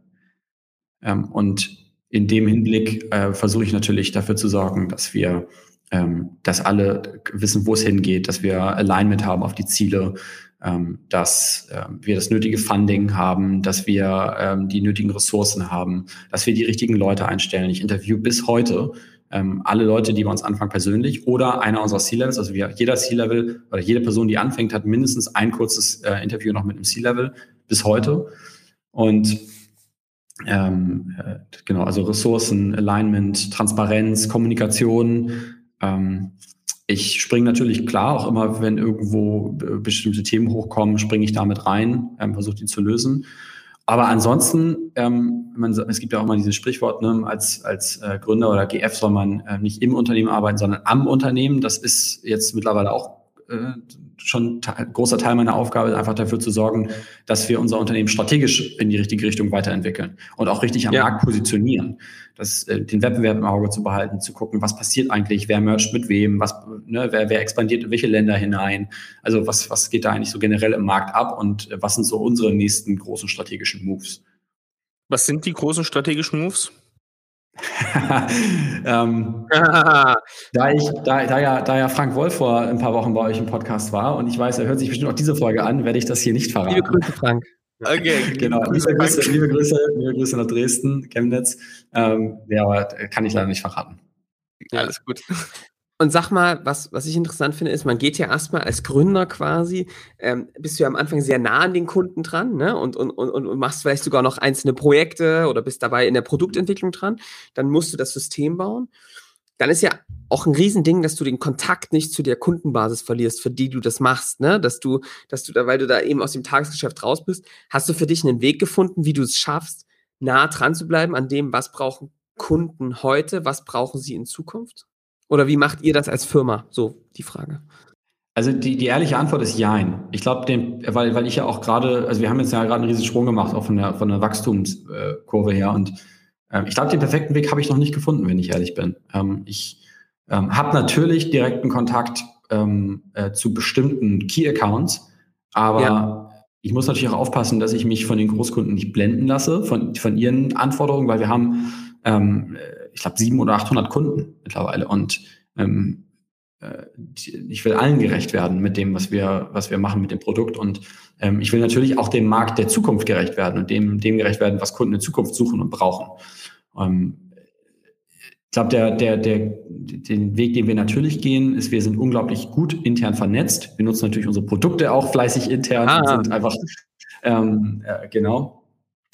Ähm, und in dem Hinblick äh, versuche ich natürlich dafür zu sorgen, dass wir, dass alle wissen, wo es hingeht, dass wir Alignment haben auf die Ziele, ähm, dass ähm, wir das nötige Funding haben, dass wir ähm, die nötigen Ressourcen haben, dass wir die richtigen Leute einstellen. Ich interview bis heute ähm, alle Leute, die bei uns anfangen, persönlich oder einer unserer C-Levels. Also wir, jeder C-Level oder jede Person, die anfängt, hat mindestens ein kurzes äh, Interview noch mit einem C-Level bis heute. Und ähm, äh, genau, also Ressourcen, Alignment, Transparenz, Kommunikation. Ähm, ich springe natürlich klar, auch immer, wenn irgendwo bestimmte Themen hochkommen, springe ich damit rein, ähm, versuche die zu lösen. Aber ansonsten, ähm, man, es gibt ja auch mal dieses Sprichwort, ne, als, als äh, Gründer oder GF soll man äh, nicht im Unternehmen arbeiten, sondern am Unternehmen. Das ist jetzt mittlerweile auch äh, schon ein großer Teil meiner Aufgabe, einfach dafür zu sorgen, dass wir unser Unternehmen strategisch in die richtige Richtung weiterentwickeln und auch richtig am ja. Markt positionieren. Das, äh, den Wettbewerb im Auge zu behalten, zu gucken, was passiert eigentlich, wer mercht mit wem, was, ne, wer, wer expandiert in welche Länder hinein. Also was, was geht da eigentlich so generell im Markt ab und äh, was sind so unsere nächsten großen strategischen Moves?
Was sind die großen strategischen Moves?
ähm, da, ich, da, da, ja, da ja Frank Wolf vor ein paar Wochen bei euch im Podcast war und ich weiß, er hört sich bestimmt auch diese Folge an, werde ich das hier nicht verraten.
Liebe Grüße, Frank.
Okay, genau. Liebe Grüße, liebe Grüße, liebe Grüße nach Dresden, Chemnitz. Ähm, ja, aber kann ich leider nicht verraten.
Alles gut.
Und sag mal, was, was ich interessant finde, ist, man geht ja erstmal als Gründer quasi, ähm, bist du ja am Anfang sehr nah an den Kunden dran, ne? Und, und, und, und machst vielleicht sogar noch einzelne Projekte oder bist dabei in der Produktentwicklung dran. Dann musst du das System bauen. Dann ist ja auch ein Riesending, dass du den Kontakt nicht zu der Kundenbasis verlierst, für die du das machst, ne? Dass du, dass du da, weil du da eben aus dem Tagesgeschäft raus bist, hast du für dich einen Weg gefunden, wie du es schaffst, nah dran zu bleiben an dem, was brauchen Kunden heute, was brauchen sie in Zukunft? Oder wie macht ihr das als Firma? So die Frage.
Also die, die ehrliche Antwort ist Jein. Ich glaube, weil, weil ich ja auch gerade, also wir haben jetzt ja gerade einen riesen Sprung gemacht, auch von der, von der Wachstumskurve her. Und ähm, ich glaube, den perfekten Weg habe ich noch nicht gefunden, wenn ich ehrlich bin. Ähm, ich ähm, habe natürlich direkten Kontakt ähm, äh, zu bestimmten Key-Accounts, aber ja. ich muss natürlich auch aufpassen, dass ich mich von den Großkunden nicht blenden lasse, von, von ihren Anforderungen, weil wir haben ähm, ich glaube, 700 oder 800 Kunden mittlerweile. Und ähm, äh, ich will allen gerecht werden mit dem, was wir, was wir machen mit dem Produkt. Und ähm, ich will natürlich auch dem Markt der Zukunft gerecht werden und dem, dem gerecht werden, was Kunden in Zukunft suchen und brauchen. Ähm, ich glaube, der, der, der, den Weg, den wir natürlich gehen, ist, wir sind unglaublich gut intern vernetzt. Wir nutzen natürlich unsere Produkte auch fleißig intern ah. und sind einfach, ähm, äh, genau.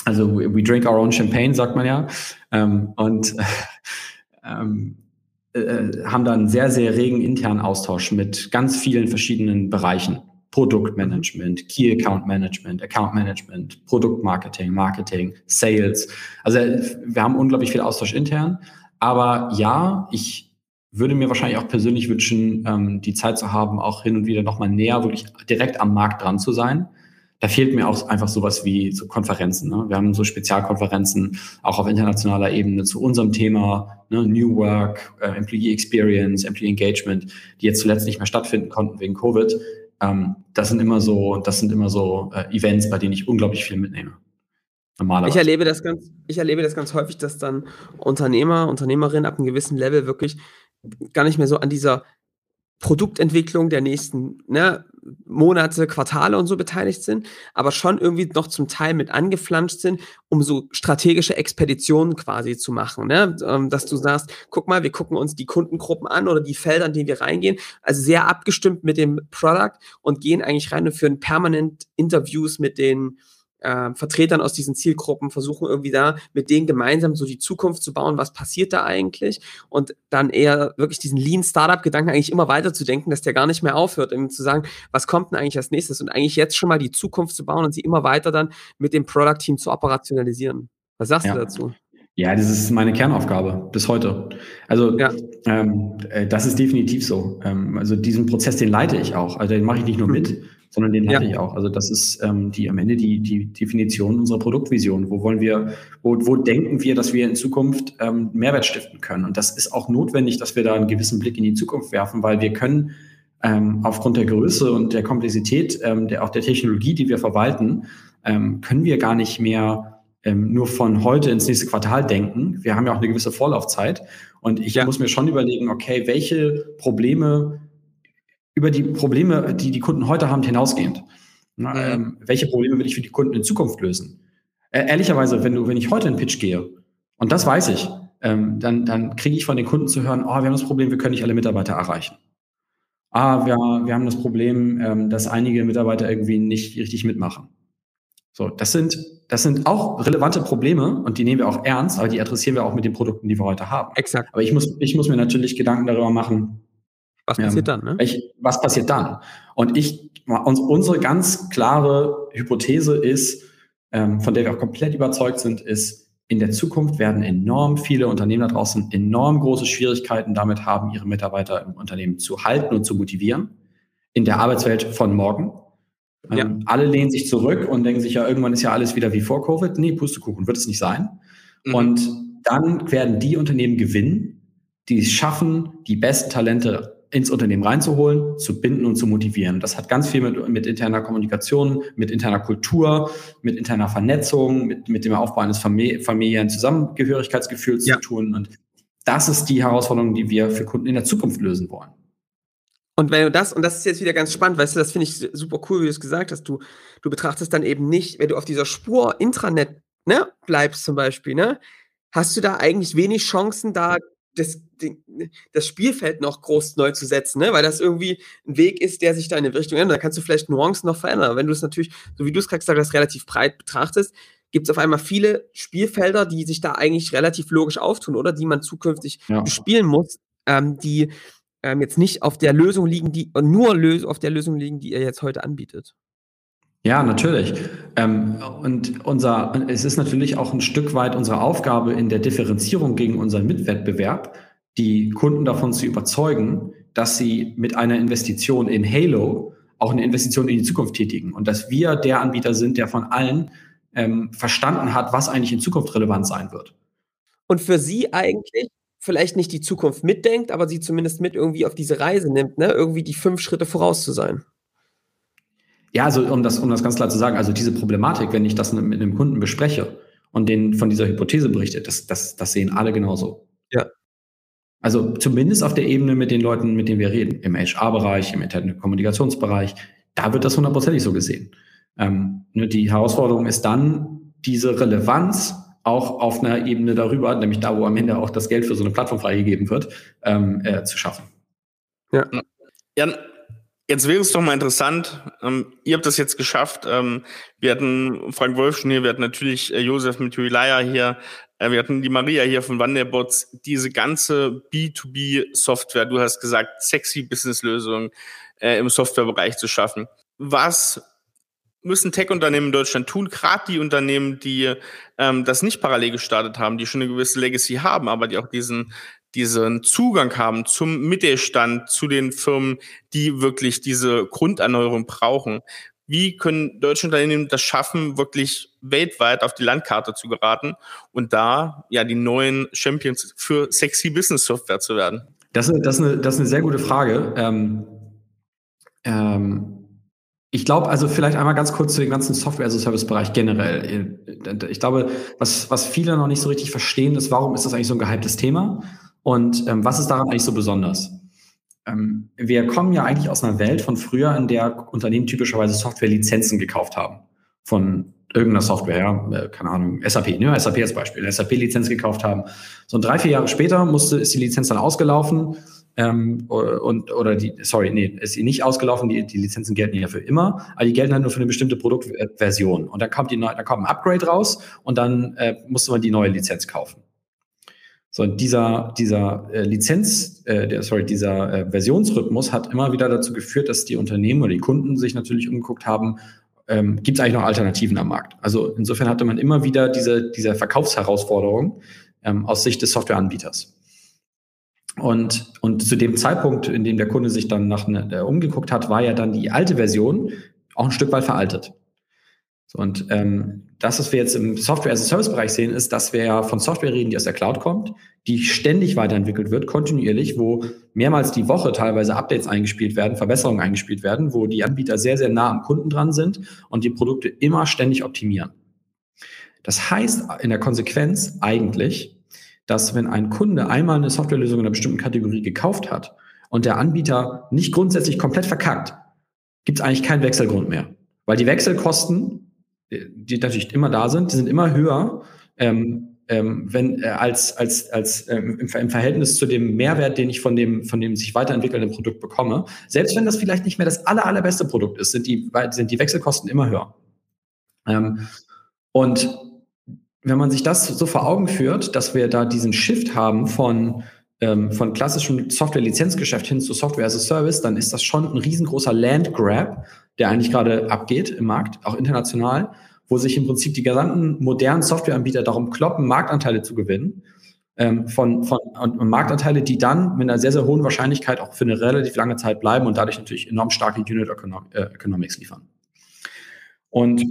Also we, drink our own champagne, sagt man ja. Ähm, und ähm, äh, haben da einen sehr, sehr regen internen Austausch mit ganz vielen verschiedenen Bereichen. Produktmanagement, Key Account Management, Account Management, Produktmarketing, Marketing, Sales. Also wir haben unglaublich viel Austausch intern. Aber ja, ich würde mir wahrscheinlich auch persönlich wünschen, ähm, die Zeit zu haben, auch hin und wieder nochmal näher, wirklich direkt am Markt dran zu sein da fehlt mir auch einfach sowas wie so Konferenzen. Ne? Wir haben so Spezialkonferenzen auch auf internationaler Ebene zu unserem Thema ne? New Work, äh, Employee Experience, Employee Engagement, die jetzt zuletzt nicht mehr stattfinden konnten wegen Covid. Ähm, das sind immer so, das sind immer so äh, Events, bei denen ich unglaublich viel mitnehme.
Ich erlebe das ganz, ich erlebe das ganz häufig, dass dann Unternehmer, Unternehmerinnen ab einem gewissen Level wirklich gar nicht mehr so an dieser Produktentwicklung der nächsten ne, Monate, Quartale und so beteiligt sind, aber schon irgendwie noch zum Teil mit angeflanscht sind, um so strategische Expeditionen quasi zu machen. Ne? Ähm, dass du sagst, guck mal, wir gucken uns die Kundengruppen an oder die Felder, in die wir reingehen, also sehr abgestimmt mit dem Product und gehen eigentlich rein und führen permanent Interviews mit den äh, Vertretern aus diesen Zielgruppen versuchen irgendwie da mit denen gemeinsam so die Zukunft zu bauen, was passiert da eigentlich und dann eher wirklich diesen Lean Startup Gedanken eigentlich immer weiter zu denken, dass der gar nicht mehr aufhört, irgendwie zu sagen, was kommt denn eigentlich als nächstes und eigentlich jetzt schon mal die Zukunft zu bauen und sie immer weiter dann mit dem Product Team zu operationalisieren. Was sagst ja. du dazu?
Ja, das ist meine Kernaufgabe bis heute. Also ja. ähm, äh, das ist definitiv so. Ähm, also diesen Prozess, den leite ich auch. Also den mache ich nicht nur mit, sondern den leite ja. ich auch. Also das ist ähm, die am Ende die, die Definition unserer Produktvision. Wo wollen wir, wo, wo denken wir, dass wir in Zukunft ähm, Mehrwert stiften können? Und das ist auch notwendig, dass wir da einen gewissen Blick in die Zukunft werfen, weil wir können ähm, aufgrund der Größe und der Komplexität, ähm, der, auch der Technologie, die wir verwalten, ähm, können wir gar nicht mehr ähm, nur von heute ins nächste Quartal denken. Wir haben ja auch eine gewisse Vorlaufzeit. Und ich ja. muss mir schon überlegen, okay, welche Probleme über die Probleme, die die Kunden heute haben, hinausgehend. Mhm. Ähm, welche Probleme will ich für die Kunden in Zukunft lösen? Äh, ehrlicherweise, wenn du, wenn ich heute in Pitch gehe, und das weiß ich, ähm, dann, dann kriege ich von den Kunden zu hören, oh, wir haben das Problem, wir können nicht alle Mitarbeiter erreichen. Ah, wir, wir haben das Problem, ähm, dass einige Mitarbeiter irgendwie nicht richtig mitmachen. So, das sind, das sind auch relevante Probleme und die nehmen wir auch ernst, aber die adressieren wir auch mit den Produkten, die wir heute haben.
Exakt.
Aber ich muss, ich muss mir natürlich Gedanken darüber machen.
Was passiert ähm, dann, ne?
Ich, was passiert dann? Und ich, uns, unsere ganz klare Hypothese ist, ähm, von der wir auch komplett überzeugt sind, ist, in der Zukunft werden enorm viele Unternehmen da draußen enorm große Schwierigkeiten damit haben, ihre Mitarbeiter im Unternehmen zu halten und zu motivieren. In der Arbeitswelt von morgen. Ja. Ähm, alle lehnen sich zurück und denken sich ja, irgendwann ist ja alles wieder wie vor Covid. Nee, Pustekuchen wird es nicht sein. Mhm. Und dann werden die Unternehmen gewinnen, die es schaffen, die besten Talente ins Unternehmen reinzuholen, zu binden und zu motivieren. Das hat ganz viel mit, mit interner Kommunikation, mit interner Kultur, mit interner Vernetzung, mit, mit dem Aufbau eines Famili familiären Zusammengehörigkeitsgefühls ja. zu tun. Und das ist die Herausforderung, die wir für Kunden in der Zukunft lösen wollen.
Und wenn du das, und das ist jetzt wieder ganz spannend, weißt du, das finde ich super cool, wie du es gesagt hast, du, du betrachtest dann eben nicht, wenn du auf dieser Spur Intranet, ne, bleibst zum Beispiel, ne, hast du da eigentlich wenig Chancen, da das, das Spielfeld noch groß neu zu setzen, ne? weil das irgendwie ein Weg ist, der sich da in eine Richtung ändert. Da kannst du vielleicht Nuancen noch verändern. wenn du es natürlich, so wie du es gerade gesagt hast, relativ breit betrachtest, gibt es auf einmal viele Spielfelder, die sich da eigentlich relativ logisch auftun, oder die man zukünftig ja. bespielen muss, ähm, die ähm, jetzt nicht auf der Lösung liegen, die nur auf der Lösung liegen, die ihr jetzt heute anbietet.
Ja, natürlich. Ähm, und unser, es ist natürlich auch ein Stück weit unsere Aufgabe in der Differenzierung gegen unseren Mitwettbewerb, die Kunden davon zu überzeugen, dass sie mit einer Investition in Halo auch eine Investition in die Zukunft tätigen und dass wir der Anbieter sind, der von allen ähm, verstanden hat, was eigentlich in Zukunft relevant sein wird.
Und für Sie eigentlich vielleicht nicht die Zukunft mitdenkt, aber sie zumindest mit irgendwie auf diese Reise nimmt, ne? irgendwie die fünf Schritte voraus zu sein.
Ja, also um das, um das ganz klar zu sagen, also diese Problematik, wenn ich das mit einem Kunden bespreche und den von dieser Hypothese berichte, das, das, das sehen alle genauso.
Ja.
Also zumindest auf der Ebene mit den Leuten, mit denen wir reden, im HR-Bereich, im internen Kommunikationsbereich, da wird das hundertprozentig so gesehen. Ähm, nur die Herausforderung ist dann, diese Relevanz auch auf einer Ebene darüber, nämlich da, wo am Ende auch das Geld für so eine Plattform freigegeben wird, ähm, äh, zu schaffen.
Ja. Jan, jetzt wäre es doch mal interessant, ähm, ihr habt das jetzt geschafft. Ähm, wir hatten Frank Wolf schon hier, wir hatten natürlich äh, Josef mit Julia hier, äh, wir hatten die Maria hier von Wanderbots, diese ganze B2B-Software, du hast gesagt, sexy Business-Lösungen äh, im Softwarebereich zu schaffen. Was müssen Tech-Unternehmen in Deutschland tun, gerade die Unternehmen, die ähm, das nicht parallel gestartet haben, die schon eine gewisse Legacy haben, aber die auch diesen, diesen Zugang haben zum Mittelstand, zu den Firmen, die wirklich diese Grunderneuerung brauchen. Wie können deutsche Unternehmen das schaffen, wirklich weltweit auf die Landkarte zu geraten und da ja die neuen Champions für sexy Business Software zu werden?
Das, das, ist, eine, das ist eine sehr gute Frage. Ähm, ähm, ich glaube, also vielleicht einmal ganz kurz zu dem ganzen Software-as-a-Service-Bereich generell. Ich glaube, was, was viele noch nicht so richtig verstehen, ist, warum ist das eigentlich so ein gehyptes Thema und ähm, was ist daran eigentlich so besonders? Ähm, wir kommen ja eigentlich aus einer Welt von früher, in der Unternehmen typischerweise Software-Lizenzen gekauft haben von irgendeiner Software, ja, äh, keine Ahnung, SAP, ne, SAP als Beispiel, SAP-Lizenz gekauft haben. So drei, vier Jahre später musste, ist die Lizenz dann ausgelaufen ähm, und oder die, sorry, nee, ist nicht ausgelaufen, die, die Lizenzen gelten ja für immer, aber die gelten halt nur für eine bestimmte Produktversion. Und dann kommt die neue, da kommt ein Upgrade raus und dann äh, musste man die neue Lizenz kaufen. So, dieser, dieser äh, Lizenz, äh, der, sorry, dieser äh, Versionsrhythmus hat immer wieder dazu geführt, dass die Unternehmen oder die Kunden sich natürlich umgeguckt haben, ähm, gibt es eigentlich noch Alternativen am Markt? Also insofern hatte man immer wieder diese, diese Verkaufsherausforderung, ähm, aus Sicht des Softwareanbieters. Und, und zu dem Zeitpunkt, in dem der Kunde sich dann nach ne, umgeguckt hat, war ja dann die alte Version auch ein Stück weit veraltet. Und ähm, das, was wir jetzt im Software-as-a-Service-Bereich sehen, ist, dass wir ja von Software reden, die aus der Cloud kommt, die ständig weiterentwickelt wird, kontinuierlich, wo mehrmals die Woche teilweise Updates eingespielt werden, Verbesserungen eingespielt werden, wo die Anbieter sehr, sehr nah am Kunden dran sind und die Produkte immer ständig optimieren. Das heißt in der Konsequenz eigentlich, dass wenn ein Kunde einmal eine Softwarelösung in einer bestimmten Kategorie gekauft hat und der Anbieter nicht grundsätzlich komplett verkackt, gibt es eigentlich keinen Wechselgrund mehr. Weil die Wechselkosten, die natürlich immer da sind, die sind immer höher, ähm, ähm, wenn äh, als als als ähm, im, im, Verhältnis zu dem Mehrwert, den ich von dem von dem sich weiterentwickelnden Produkt bekomme, selbst wenn das vielleicht nicht mehr das aller allerbeste Produkt ist, sind die sind die Wechselkosten immer höher. Ähm, und wenn man sich das so vor Augen führt, dass wir da diesen Shift haben von, ähm, von klassischem Software-Lizenzgeschäft hin zu Software as a Service, dann ist das schon ein riesengroßer Land-Grab, der eigentlich gerade abgeht im Markt, auch international, wo sich im Prinzip die gesamten modernen Softwareanbieter darum kloppen, Marktanteile zu gewinnen. Ähm, von, von und, Marktanteile, die dann mit einer sehr, sehr hohen Wahrscheinlichkeit auch für eine relativ lange Zeit bleiben und dadurch natürlich enorm starke Unit äh, Economics liefern. Und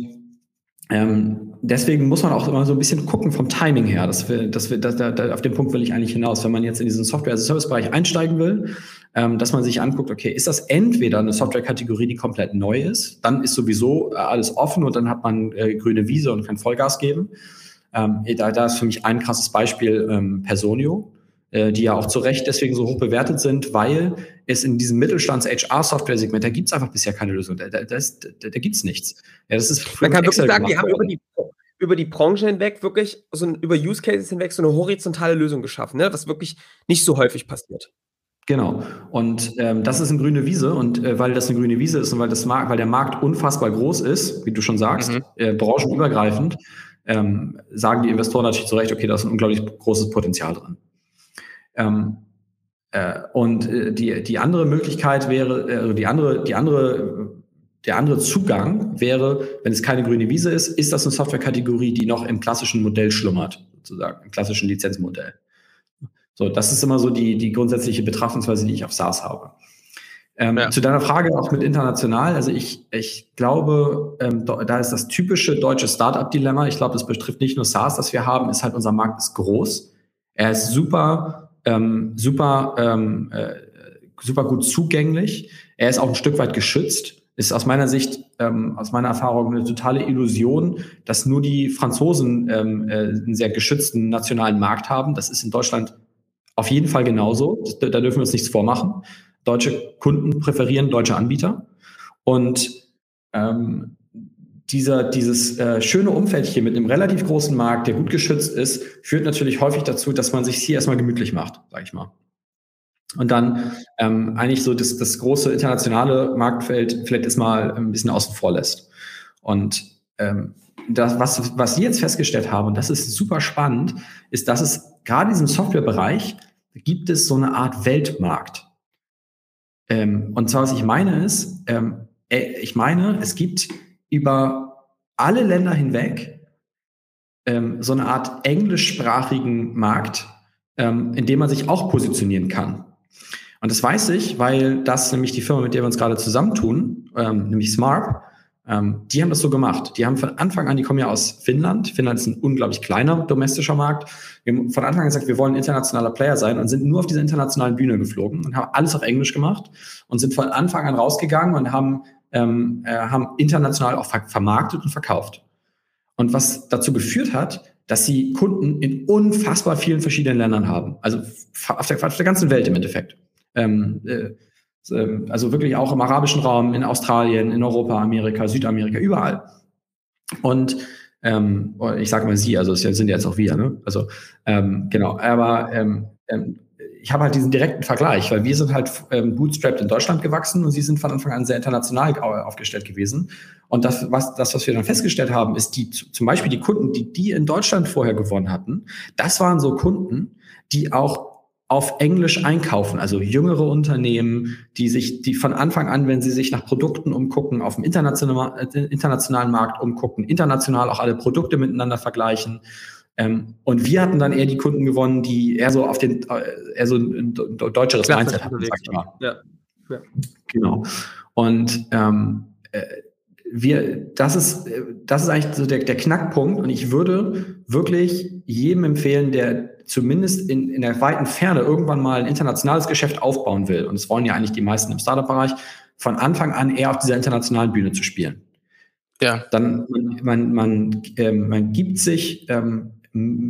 ähm, deswegen muss man auch immer so ein bisschen gucken vom Timing her. Dass wir, dass wir, da, da, auf den Punkt will ich eigentlich hinaus. Wenn man jetzt in diesen Software-as-a-Service-Bereich einsteigen will, ähm, dass man sich anguckt, okay, ist das entweder eine Software-Kategorie, die komplett neu ist, dann ist sowieso äh, alles offen und dann hat man äh, grüne Wiese und kann Vollgas geben. Ähm, da, da ist für mich ein krasses Beispiel ähm, Personio die ja auch zu Recht deswegen so hoch bewertet sind, weil es in diesem Mittelstands-HR-Software-Segment, da gibt es einfach bisher keine Lösung. Da, da, da, da gibt es nichts.
Ja, das ist Man kann wirklich sagen, die haben über die, über die Branche hinweg wirklich, so ein, über Use Cases hinweg so eine horizontale Lösung geschaffen, ne? was wirklich nicht so häufig passiert.
Genau. Und ähm, das ist eine grüne Wiese. Und äh, weil das eine grüne Wiese ist und weil, das Markt, weil der Markt unfassbar groß ist, wie du schon sagst, mhm. äh, branchenübergreifend, ähm, sagen die Investoren natürlich zu Recht, okay, da ist ein unglaublich großes Potenzial drin. Ähm, äh, und äh, die, die andere Möglichkeit wäre, äh, also die andere, die andere, der andere Zugang wäre, wenn es keine grüne Wiese ist, ist das eine Softwarekategorie, die noch im klassischen Modell schlummert, sozusagen, im klassischen Lizenzmodell. So, das ist immer so die, die grundsätzliche Betrachtungsweise, die ich auf SaaS habe. Ähm, ja. Zu deiner Frage auch mit international. Also ich, ich glaube, ähm, da ist das typische deutsche Startup-Dilemma. Ich glaube, das betrifft nicht nur SaaS, das wir haben, ist halt unser Markt ist groß. Er ist super ähm, super, ähm, äh, super gut zugänglich. Er ist auch ein Stück weit geschützt. Ist aus meiner Sicht, ähm, aus meiner Erfahrung eine totale Illusion, dass nur die Franzosen ähm, äh, einen sehr geschützten nationalen Markt haben. Das ist in Deutschland auf jeden Fall genauso. Da, da dürfen wir uns nichts vormachen. Deutsche Kunden präferieren deutsche Anbieter. Und ähm, dieser, dieses äh, schöne Umfeld hier mit einem relativ großen Markt, der gut geschützt ist, führt natürlich häufig dazu, dass man sich hier erstmal gemütlich macht, sag ich mal. Und dann ähm, eigentlich so das, das große internationale Marktfeld vielleicht erstmal ein bisschen außen vor lässt. Und ähm, das, was, was Sie jetzt festgestellt haben, und das ist super spannend, ist, dass es gerade in diesem Softwarebereich gibt es so eine Art Weltmarkt. Ähm, und zwar, was ich meine ist, ähm, äh, ich meine, es gibt über alle Länder hinweg ähm, so eine Art englischsprachigen Markt, ähm, in dem man sich auch positionieren kann. Und das weiß ich, weil das nämlich die Firma, mit der wir uns gerade zusammentun, ähm, nämlich Smart, ähm, die haben das so gemacht. Die haben von Anfang an, die kommen ja aus Finnland. Finnland ist ein unglaublich kleiner domestischer Markt. Wir haben von Anfang an gesagt, wir wollen internationaler Player sein und sind nur auf dieser internationalen Bühne geflogen und haben alles auf Englisch gemacht und sind von Anfang an rausgegangen und haben ähm, äh, haben international auch ver vermarktet und verkauft. Und was dazu geführt hat, dass sie Kunden in unfassbar vielen verschiedenen Ländern haben. Also auf der, auf der ganzen Welt im Endeffekt. Ähm, äh, also wirklich auch im arabischen Raum, in Australien, in Europa, Amerika, Südamerika, überall. Und ähm, ich sage mal sie, also es sind jetzt auch wir, ne? Also ähm, genau, aber ähm, ähm, ich habe halt diesen direkten Vergleich, weil wir sind halt ähm, bootstrapped in Deutschland gewachsen und sie sind von Anfang an sehr international aufgestellt gewesen. Und das, was, das, was wir dann festgestellt haben, ist die, zum Beispiel die Kunden, die die in Deutschland vorher gewonnen hatten, das waren so Kunden, die auch auf Englisch einkaufen, also jüngere Unternehmen, die sich, die von Anfang an, wenn sie sich nach Produkten umgucken, auf dem internationalen, äh, internationalen Markt umgucken, international auch alle Produkte miteinander vergleichen, Ähm, und wir hatten dann eher die Kunden gewonnen, die eher so auf den, äh, eher so ein, ein deutscheres Mindset hatten, sag ich mal. Ja. ja. Genau. Und ähm, äh, wir, das ist, das ist eigentlich so der, der Knackpunkt. Und ich würde wirklich jedem empfehlen, der zumindest in, in der weiten Ferne irgendwann mal ein internationales Geschäft aufbauen will. Und das wollen ja eigentlich die meisten im Startup-Bereich, von Anfang an eher auf dieser internationalen Bühne zu spielen. Ja. Dann, man, man, man, äh, man gibt sich ähm,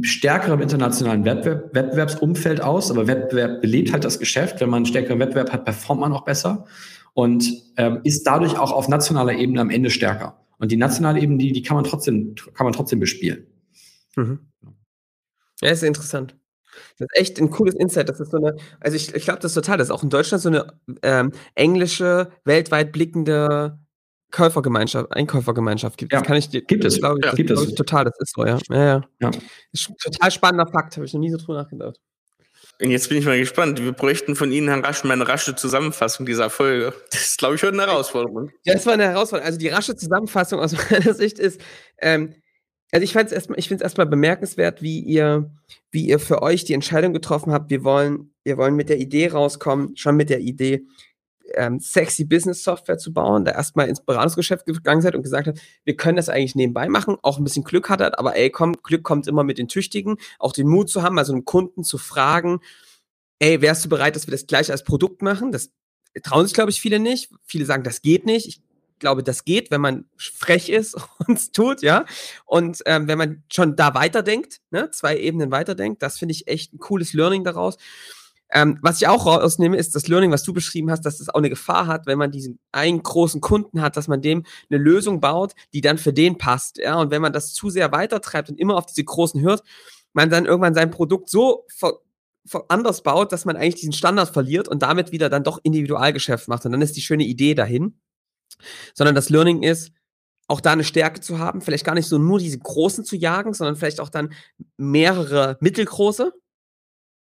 stärkerem internationalen Wettbewerb, Wettbewerbsumfeld aus, aber Wettbewerb belebt halt das Geschäft. Wenn man einen stärkeren Wettbewerb hat, performt man auch besser und ähm, ist dadurch auch auf nationaler Ebene am Ende stärker. Und die nationale Ebene, die, die kann man trotzdem, kann man trotzdem bespielen. Mhm.
Ja, ist interessant. Das ist echt ein cooles Insight. Das ist so eine, also ich, ich glaube das ist total, das ist auch in Deutschland so eine ähm, englische, weltweit blickende Käufergemeinschaft, Einkäufergemeinschaft gibt.
Ja, das kann ich dir, gibt es,
glaube ich,
ja, gibt
es. total, das ist so, ja. Ja, ja. ja. Total spannender Fakt, habe ich noch nie so drüber nachgedacht.
Und jetzt bin ich mal gespannt. Wir bräuchten von Ihnen, Herrn Rasch, mal eine rasche Zusammenfassung dieser Folge. Das ist, glaube ich, schon eine Herausforderung.
Ja, das war eine Herausforderung. Also die rasche Zusammenfassung aus meiner Sicht ist, ähm, also ich, ich finde es erstmal bemerkenswert, wie ihr, wie ihr für euch die Entscheidung getroffen habt, wir wollen, wir wollen mit der Idee rauskommen, schon mit der Idee, ähm, sexy Business Software zu bauen, da erstmal ins Beratungsgeschäft gegangen seid und gesagt habt, wir können das eigentlich nebenbei machen, auch ein bisschen Glück hattet, aber ey, komm, Glück kommt immer mit den Tüchtigen, auch den Mut zu haben, also einen Kunden zu fragen, ey, wärst du bereit, dass wir das gleich als Produkt machen? Das trauen sich, glaube ich, viele nicht. Viele sagen, das geht nicht. Ich glaube, das geht, wenn man frech ist und es tut, ja. Und ähm, wenn man schon da weiterdenkt, ne, zwei Ebenen weiterdenkt, das finde ich echt ein cooles Learning daraus. Ähm, was ich auch rausnehme, ist das Learning, was du beschrieben hast, dass das auch eine Gefahr hat, wenn man diesen einen großen Kunden hat, dass man dem eine Lösung baut, die dann für den passt. Ja, und wenn man das zu sehr weitertreibt und immer auf diese großen hört, man dann irgendwann sein Produkt so ver anders baut, dass man eigentlich diesen Standard verliert und damit wieder dann doch Individualgeschäft macht. Und dann ist die schöne Idee dahin. Sondern das Learning ist, auch da eine Stärke zu haben, vielleicht gar nicht so nur diese großen zu jagen, sondern vielleicht auch dann mehrere mittelgroße,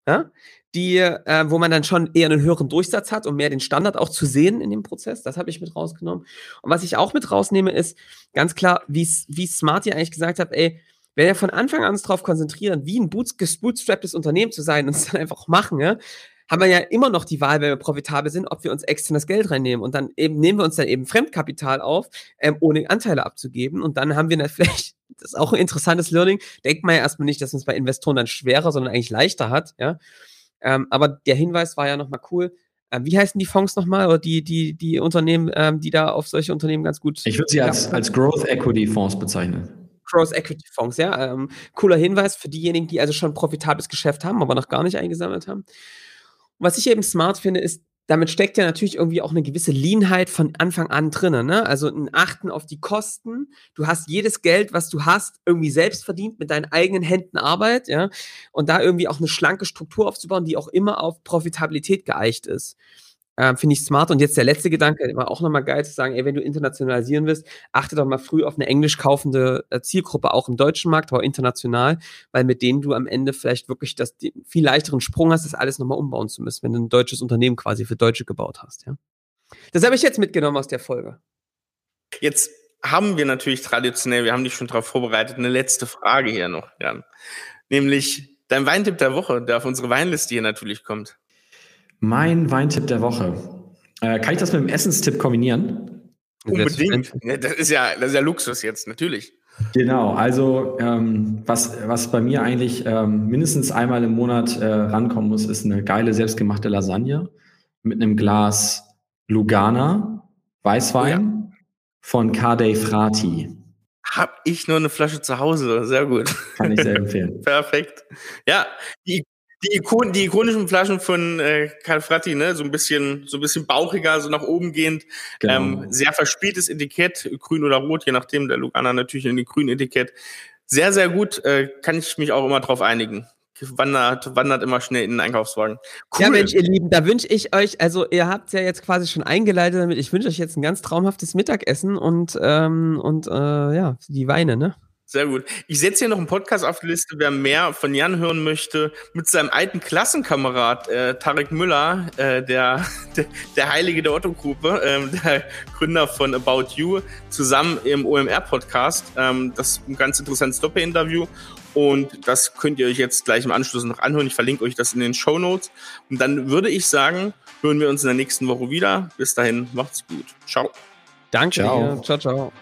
ja, die, äh, wo man dann schon eher einen höheren Durchsatz hat, um mehr den Standard auch zu sehen in dem Prozess. Das habe ich mit rausgenommen. Und was ich auch mit rausnehme, ist ganz klar, wie smart ihr eigentlich gesagt habt, ey, wenn wir von Anfang an uns darauf konzentrieren, wie ein bootstrapptes Unternehmen zu sein und es dann einfach machen, ja, haben wir ja immer noch die Wahl, wenn wir profitabel sind, ob wir uns externes Geld reinnehmen. Und dann eben nehmen wir uns dann eben Fremdkapital auf, ähm, ohne Anteile abzugeben. Und dann haben wir dann vielleicht, das ist auch ein interessantes Learning, denkt man ja erstmal nicht, dass es bei Investoren dann schwerer, sondern eigentlich leichter hat, ja. Ähm, aber der Hinweis war ja nochmal cool. Ähm, wie heißen die Fonds nochmal oder die, die, die Unternehmen, ähm, die da auf solche Unternehmen ganz gut.
Ich würde sie als, als Growth Equity Fonds bezeichnen.
Growth Equity Fonds, ja. Ähm, cooler Hinweis für diejenigen, die also schon profitables Geschäft haben, aber noch gar nicht eingesammelt haben. Was ich eben smart finde, ist, damit steckt ja natürlich irgendwie auch eine gewisse Leanheit von Anfang an drin. Ne? Also ein Achten auf die Kosten. Du hast jedes Geld, was du hast, irgendwie selbst verdient mit deinen eigenen Händen Arbeit, ja. Und da irgendwie auch eine schlanke Struktur aufzubauen, die auch immer auf Profitabilität geeicht ist. Ähm, Finde ich smart. Und jetzt der letzte Gedanke, war auch nochmal geil zu sagen, ey, wenn du internationalisieren willst, achte doch mal früh auf eine englisch kaufende äh, Zielgruppe, auch im deutschen Markt, aber international, weil mit denen du am Ende vielleicht wirklich das, viel leichteren Sprung hast, das alles nochmal umbauen zu müssen, wenn du ein deutsches Unternehmen quasi für Deutsche gebaut hast. Ja? Das habe ich jetzt mitgenommen aus der Folge.
Jetzt haben wir natürlich traditionell, wir haben dich schon darauf vorbereitet, eine letzte Frage hier noch, Jan. Nämlich dein Weintipp der Woche, der auf unsere Weinliste hier natürlich kommt.
Mein Weintipp der Woche. Äh, kann ich das mit dem Essenstipp kombinieren?
Unbedingt. Das ist ja, das ist ja Luxus jetzt, natürlich.
Genau, also ähm, was, was bei mir eigentlich ähm, mindestens einmal im Monat äh, rankommen muss, ist eine geile selbstgemachte Lasagne mit einem Glas Lugana Weißwein ja. von Cadei Frati.
Hab ich nur eine Flasche zu Hause, sehr gut.
Kann ich sehr empfehlen.
Perfekt. Ja, die die, Ikon, die ikonischen Flaschen von äh, Calfratti, ne, so ein bisschen, so ein bisschen bauchiger, so nach oben gehend, genau. ähm, sehr verspieltes Etikett, grün oder rot, je nachdem, der Lugana natürlich in dem grünen Etikett. Sehr, sehr gut, äh, kann ich mich auch immer drauf einigen. Wandert, wandert immer schnell in den Einkaufswagen.
Cool. Ja, Mensch, ihr Lieben, da wünsche ich euch, also ihr habt ja jetzt quasi schon eingeleitet damit, ich wünsche euch jetzt ein ganz traumhaftes Mittagessen und, ähm, und äh, ja, die Weine, ne?
Sehr gut. Ich setze hier noch einen Podcast auf die Liste, wer mehr von Jan hören möchte, mit seinem alten Klassenkamerad äh, Tarek Müller, äh, der, der, der Heilige der Otto-Gruppe, ähm, der Gründer von About You, zusammen im OMR-Podcast. Ähm, das ist ein ganz interessantes Doppel-Interview. Und das könnt ihr euch jetzt gleich im Anschluss noch anhören. Ich verlinke euch das in den Show Notes. Und dann würde ich sagen, hören wir uns in der nächsten Woche wieder. Bis dahin, macht's gut. Ciao.
Danke. Ciao, ciao. ciao.